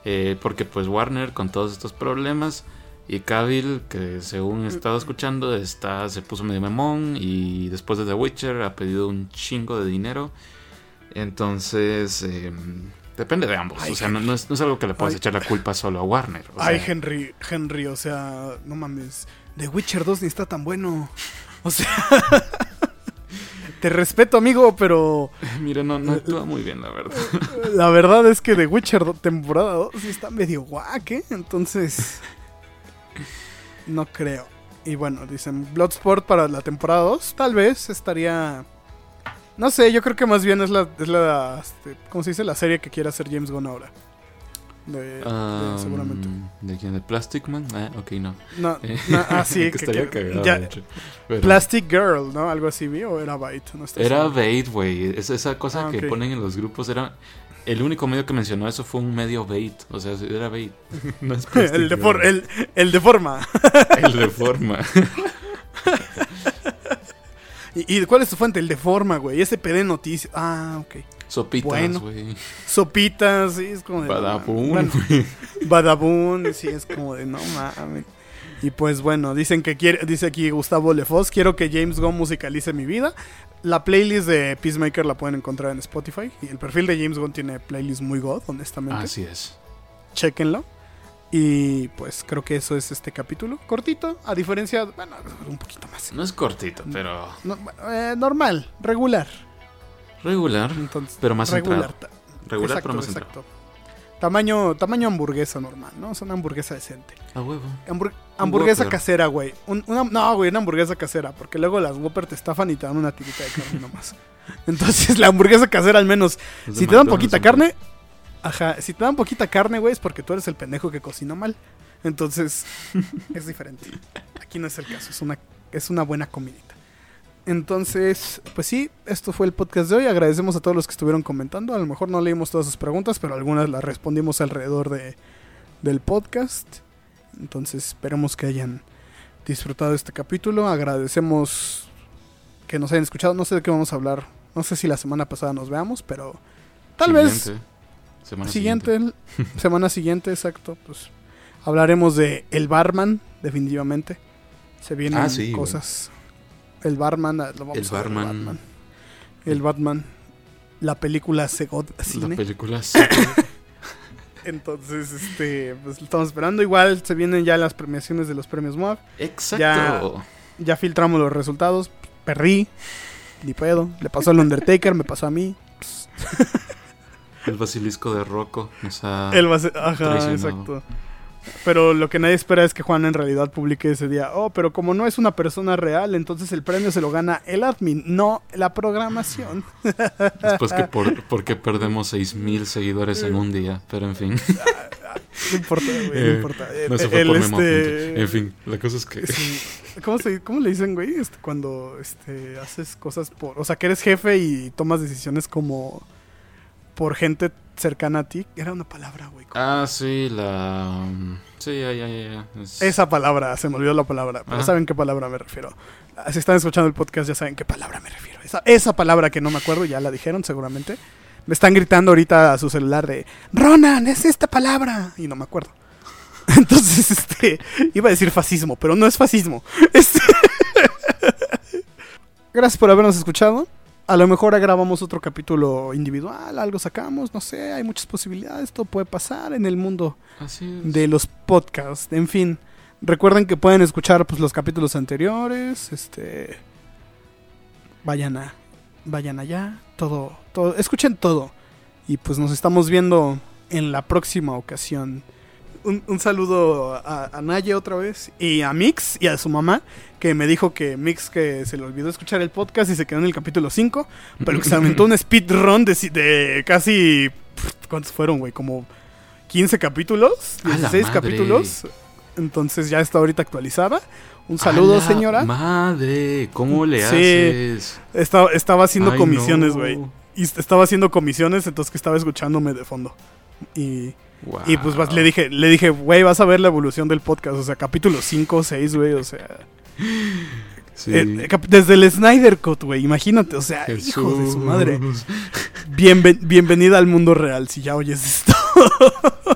eh, porque pues Warner con todos estos problemas y Cavill, que según he estado escuchando, está, se puso medio memón y después de The Witcher ha pedido un chingo de dinero. Entonces, eh, depende de ambos. Ay, o sea, no, no es, no es algo que le puedas Ay. echar la culpa solo a Warner. o ay, sea, Henry, Henry, o sea, no mames. The Witcher 2 ni está tan bueno. O sea, te respeto, amigo, pero Mira, no, no actúa muy bien, la verdad. la verdad es que The Witcher do- temporada 2 sí está medio guac, ¿eh? Entonces, no creo. Y bueno, dicen Bloodsport para la temporada 2, tal vez estaría... No sé, yo creo que más bien es la, es la este, ¿cómo se dice? La serie que quiere hacer James Gunn ahora. De, de- Ah, seguramente. ¿De quién? ¿De Plastic Man? Ah, ok, no. No, Eh, no, ah, sí, que que- estaría que- ya-. Pero Plastic Girl, ¿no? Algo así, ¿vi? ¿O era Byte? No Era bait, güey. Es- esa cosa Ah, que ponen en los grupos era... El único medio que mencionó eso fue un medio bait. O sea, era bait. no es Plastic el, de for- el, el de forma. El de forma. ¿Y, y cuál es tu fuente? El de forma, güey. SPD Noticias. Ah, ok. Sopitas, Bueno. güey. Sopitas, sí, es como de. Badabun, mames. Bueno, güey. Badabun, sí, es como de no mames. Y pues bueno, dicen que quiere, dice aquí Gustavo Lefos, quiero que James Gunn musicalice mi vida. La playlist de Peacemaker la pueden encontrar en Spotify. Y el perfil de James Gunn tiene playlist muy god, honestamente. Así es. Chequenlo. Y pues creo que eso es este capítulo. Cortito, a diferencia, bueno, un poquito más. No es cortito, pero No, eh, normal, regular. regular. Entonces, Pero más regular. Regular, pero más exacto. Tamaño, tamaño hamburguesa normal, ¿no? Es una hamburguesa decente. A huevo. Hambur- hamburguesa casera, güey. Un- una- no, güey, una hamburguesa casera. Porque luego las Whopper te estafan y te dan una tirita de carne nomás. Entonces, la hamburguesa casera al menos. Si te dan poquita carne, ajá. Si te dan poquita carne, güey, es porque tú eres el pendejo que cocina mal. Entonces, es diferente. Aquí no es el caso. Es una, es una buena comidita. Entonces, pues sí, esto fue el podcast de hoy. Agradecemos a todos los que estuvieron comentando. A lo mejor no leímos todas sus preguntas, pero algunas las respondimos alrededor de, del podcast. Entonces, esperemos que hayan disfrutado este capítulo. Agradecemos que nos hayan escuchado. No sé de qué vamos a hablar. No sé si la semana pasada nos veamos, pero tal vez. Semana siguiente, semana siguiente, exacto. Pues hablaremos de El Barman, definitivamente. Se vienen Ah, sí, cosas. El Barman, ah, lo vamos El a ver, Barman. Batman. El Batman. La película Segod La Cine. película sí. Entonces, este, pues lo estamos esperando. Igual se vienen ya las premiaciones de los premios MOAB. Exacto. Ya filtramos los resultados. Perrí. Ni pedo. Le pasó al Undertaker, me pasó a mí. El basilisco de Rocco nos ha... Ser- Ajá, exacto. Pero lo que nadie espera es que Juan en realidad publique ese día. Oh, pero como no es una persona real, entonces el premio se lo gana el admin, no la programación. Después que por, porque perdemos 6.000 seguidores en un día. Pero en fin. No importa, güey, no Eh, importa. no se El- fue el, por este. En fin, la cosa es que... sí. ¿Cómo, se, ¿Cómo le dicen, güey? Este, cuando este, haces cosas por... O sea, que eres jefe y tomas decisiones como por gente cercana a ti. Era una palabra, güey. Ah, sí, la... Sí, ya, ya, ya. ya. Es- Esa palabra, se me olvidó la palabra, pero Ajá. saben qué palabra me refiero. Ah, Si están escuchando el podcast ya saben qué palabra me refiero. Esa, esa palabra que no me acuerdo, ya la dijeron seguramente. Me están gritando ahorita a su celular de, Ronan, es esta palabra. Y no me acuerdo. Entonces, este, iba a decir fascismo, pero no es fascismo. Este- Gracias por habernos escuchado. A lo mejor grabamos otro capítulo individual, algo sacamos, no sé, hay muchas posibilidades, todo puede pasar en el mundo de los podcasts. En fin, recuerden que pueden escuchar pues, los capítulos anteriores. Este. Vayan a. Vayan allá. Todo. todo escuchen todo. Y pues nos estamos viendo en la próxima ocasión. Un, un saludo a, a Naye otra vez. Y a Mix y a su mamá. Que me dijo que Mix que se le olvidó escuchar el podcast y se quedó en el capítulo 5. Pero que se aventó un speedrun de, de casi. ¿Cuántos fueron, güey? Como 15 capítulos. ¡A la 16 madre! capítulos. Entonces ya está ahorita actualizada. Un ¡A saludo, la señora. Madre, ¿cómo le Sí. haces? Estaba, estaba haciendo Ay, comisiones, no. güey. Y est- estaba haciendo comisiones, entonces que estaba escuchándome de fondo. Y, y pues vas- le dije, le dije, güey, vas a ver la evolución del podcast. O sea, capítulo 5, 6, güey. O sea, Sí. eh, cap- desde el Snyder Cut, güey. Imagínate, o sea, hijo de su madre. Jesús. Bienven- bienvenida al mundo real, si ya oyes esto.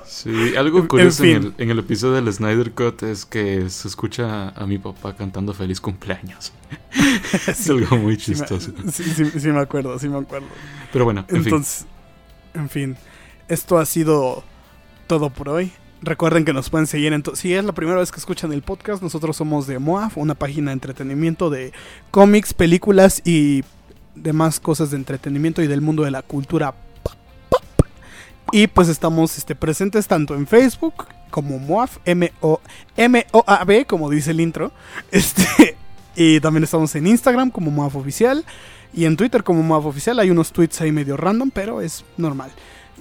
Sí, algo curioso en el, en el episodio del Snyder Cut es que se escucha a mi papá cantando feliz cumpleaños. Es algo muy chistoso. Sí, sí, me acuerdo, sí me acuerdo. Pero bueno, en fin. Entonces, en fin, esto ha sido todo por hoy. Recuerden que nos pueden seguir Si es la primera vez que escuchan el podcast, nosotros somos de MOAF, una página de entretenimiento de cómics, películas y demás cosas de entretenimiento y del mundo de la cultura. Y pues estamos este, presentes tanto en Facebook como MOAF, M-O- M-O-A-B, como dice el intro. Este, y también estamos en Instagram como MOAF Oficial. Y en Twitter como MOAF Oficial hay unos tweets ahí medio random, pero es normal.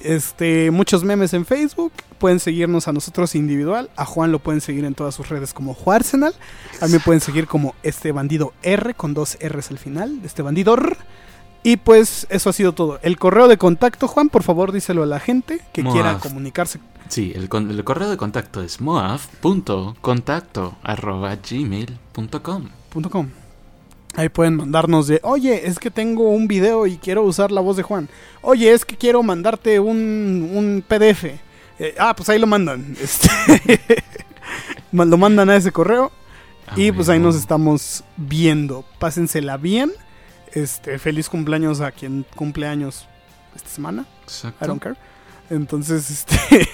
Este, muchos memes en Facebook. Pueden seguirnos a nosotros individual. A Juan lo pueden seguir en todas sus redes como Juarsenal. A mí me pueden seguir como este bandido R con dos R's al final. Este bandido R. Y pues eso ha sido todo. El correo de contacto, Juan, por favor díselo a la gente que Moaf. quiera comunicarse. Sí, el, con- el correo de contacto es moaf.contacto.gmail.com punto com. Ahí pueden mandarnos de, oye, es que tengo un video y quiero usar la voz de Juan. Oye, es que quiero mandarte un, un PDF. Eh, ah, pues ahí lo mandan. Este, lo mandan a ese correo y pues ahí nos estamos viendo. Pásensela bien. Este, feliz cumpleaños a quien cumple años esta semana. Exacto. I don't care. Entonces, este.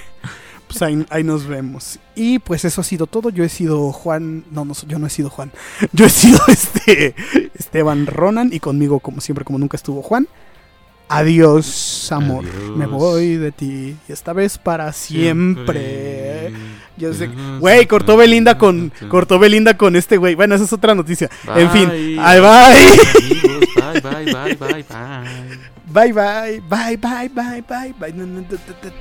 Pues ahí, ahí nos vemos. Y pues eso ha sido todo. Yo he sido Juan. No, no, yo no he sido Juan. Yo he sido este. Esteban Ronan. Y conmigo, como siempre, como nunca estuvo Juan. Adiós, amor. Adiós. Me voy de ti. Y esta vez para siempre. Yo sé. Güey, cortó Belinda con. Cortó Belinda con este güey. Bueno, esa es otra noticia. En fin. Bye. Bye. Bye, bye, bye, bye, bye. Bye, bye. Bye, bye, bye, bye, bye.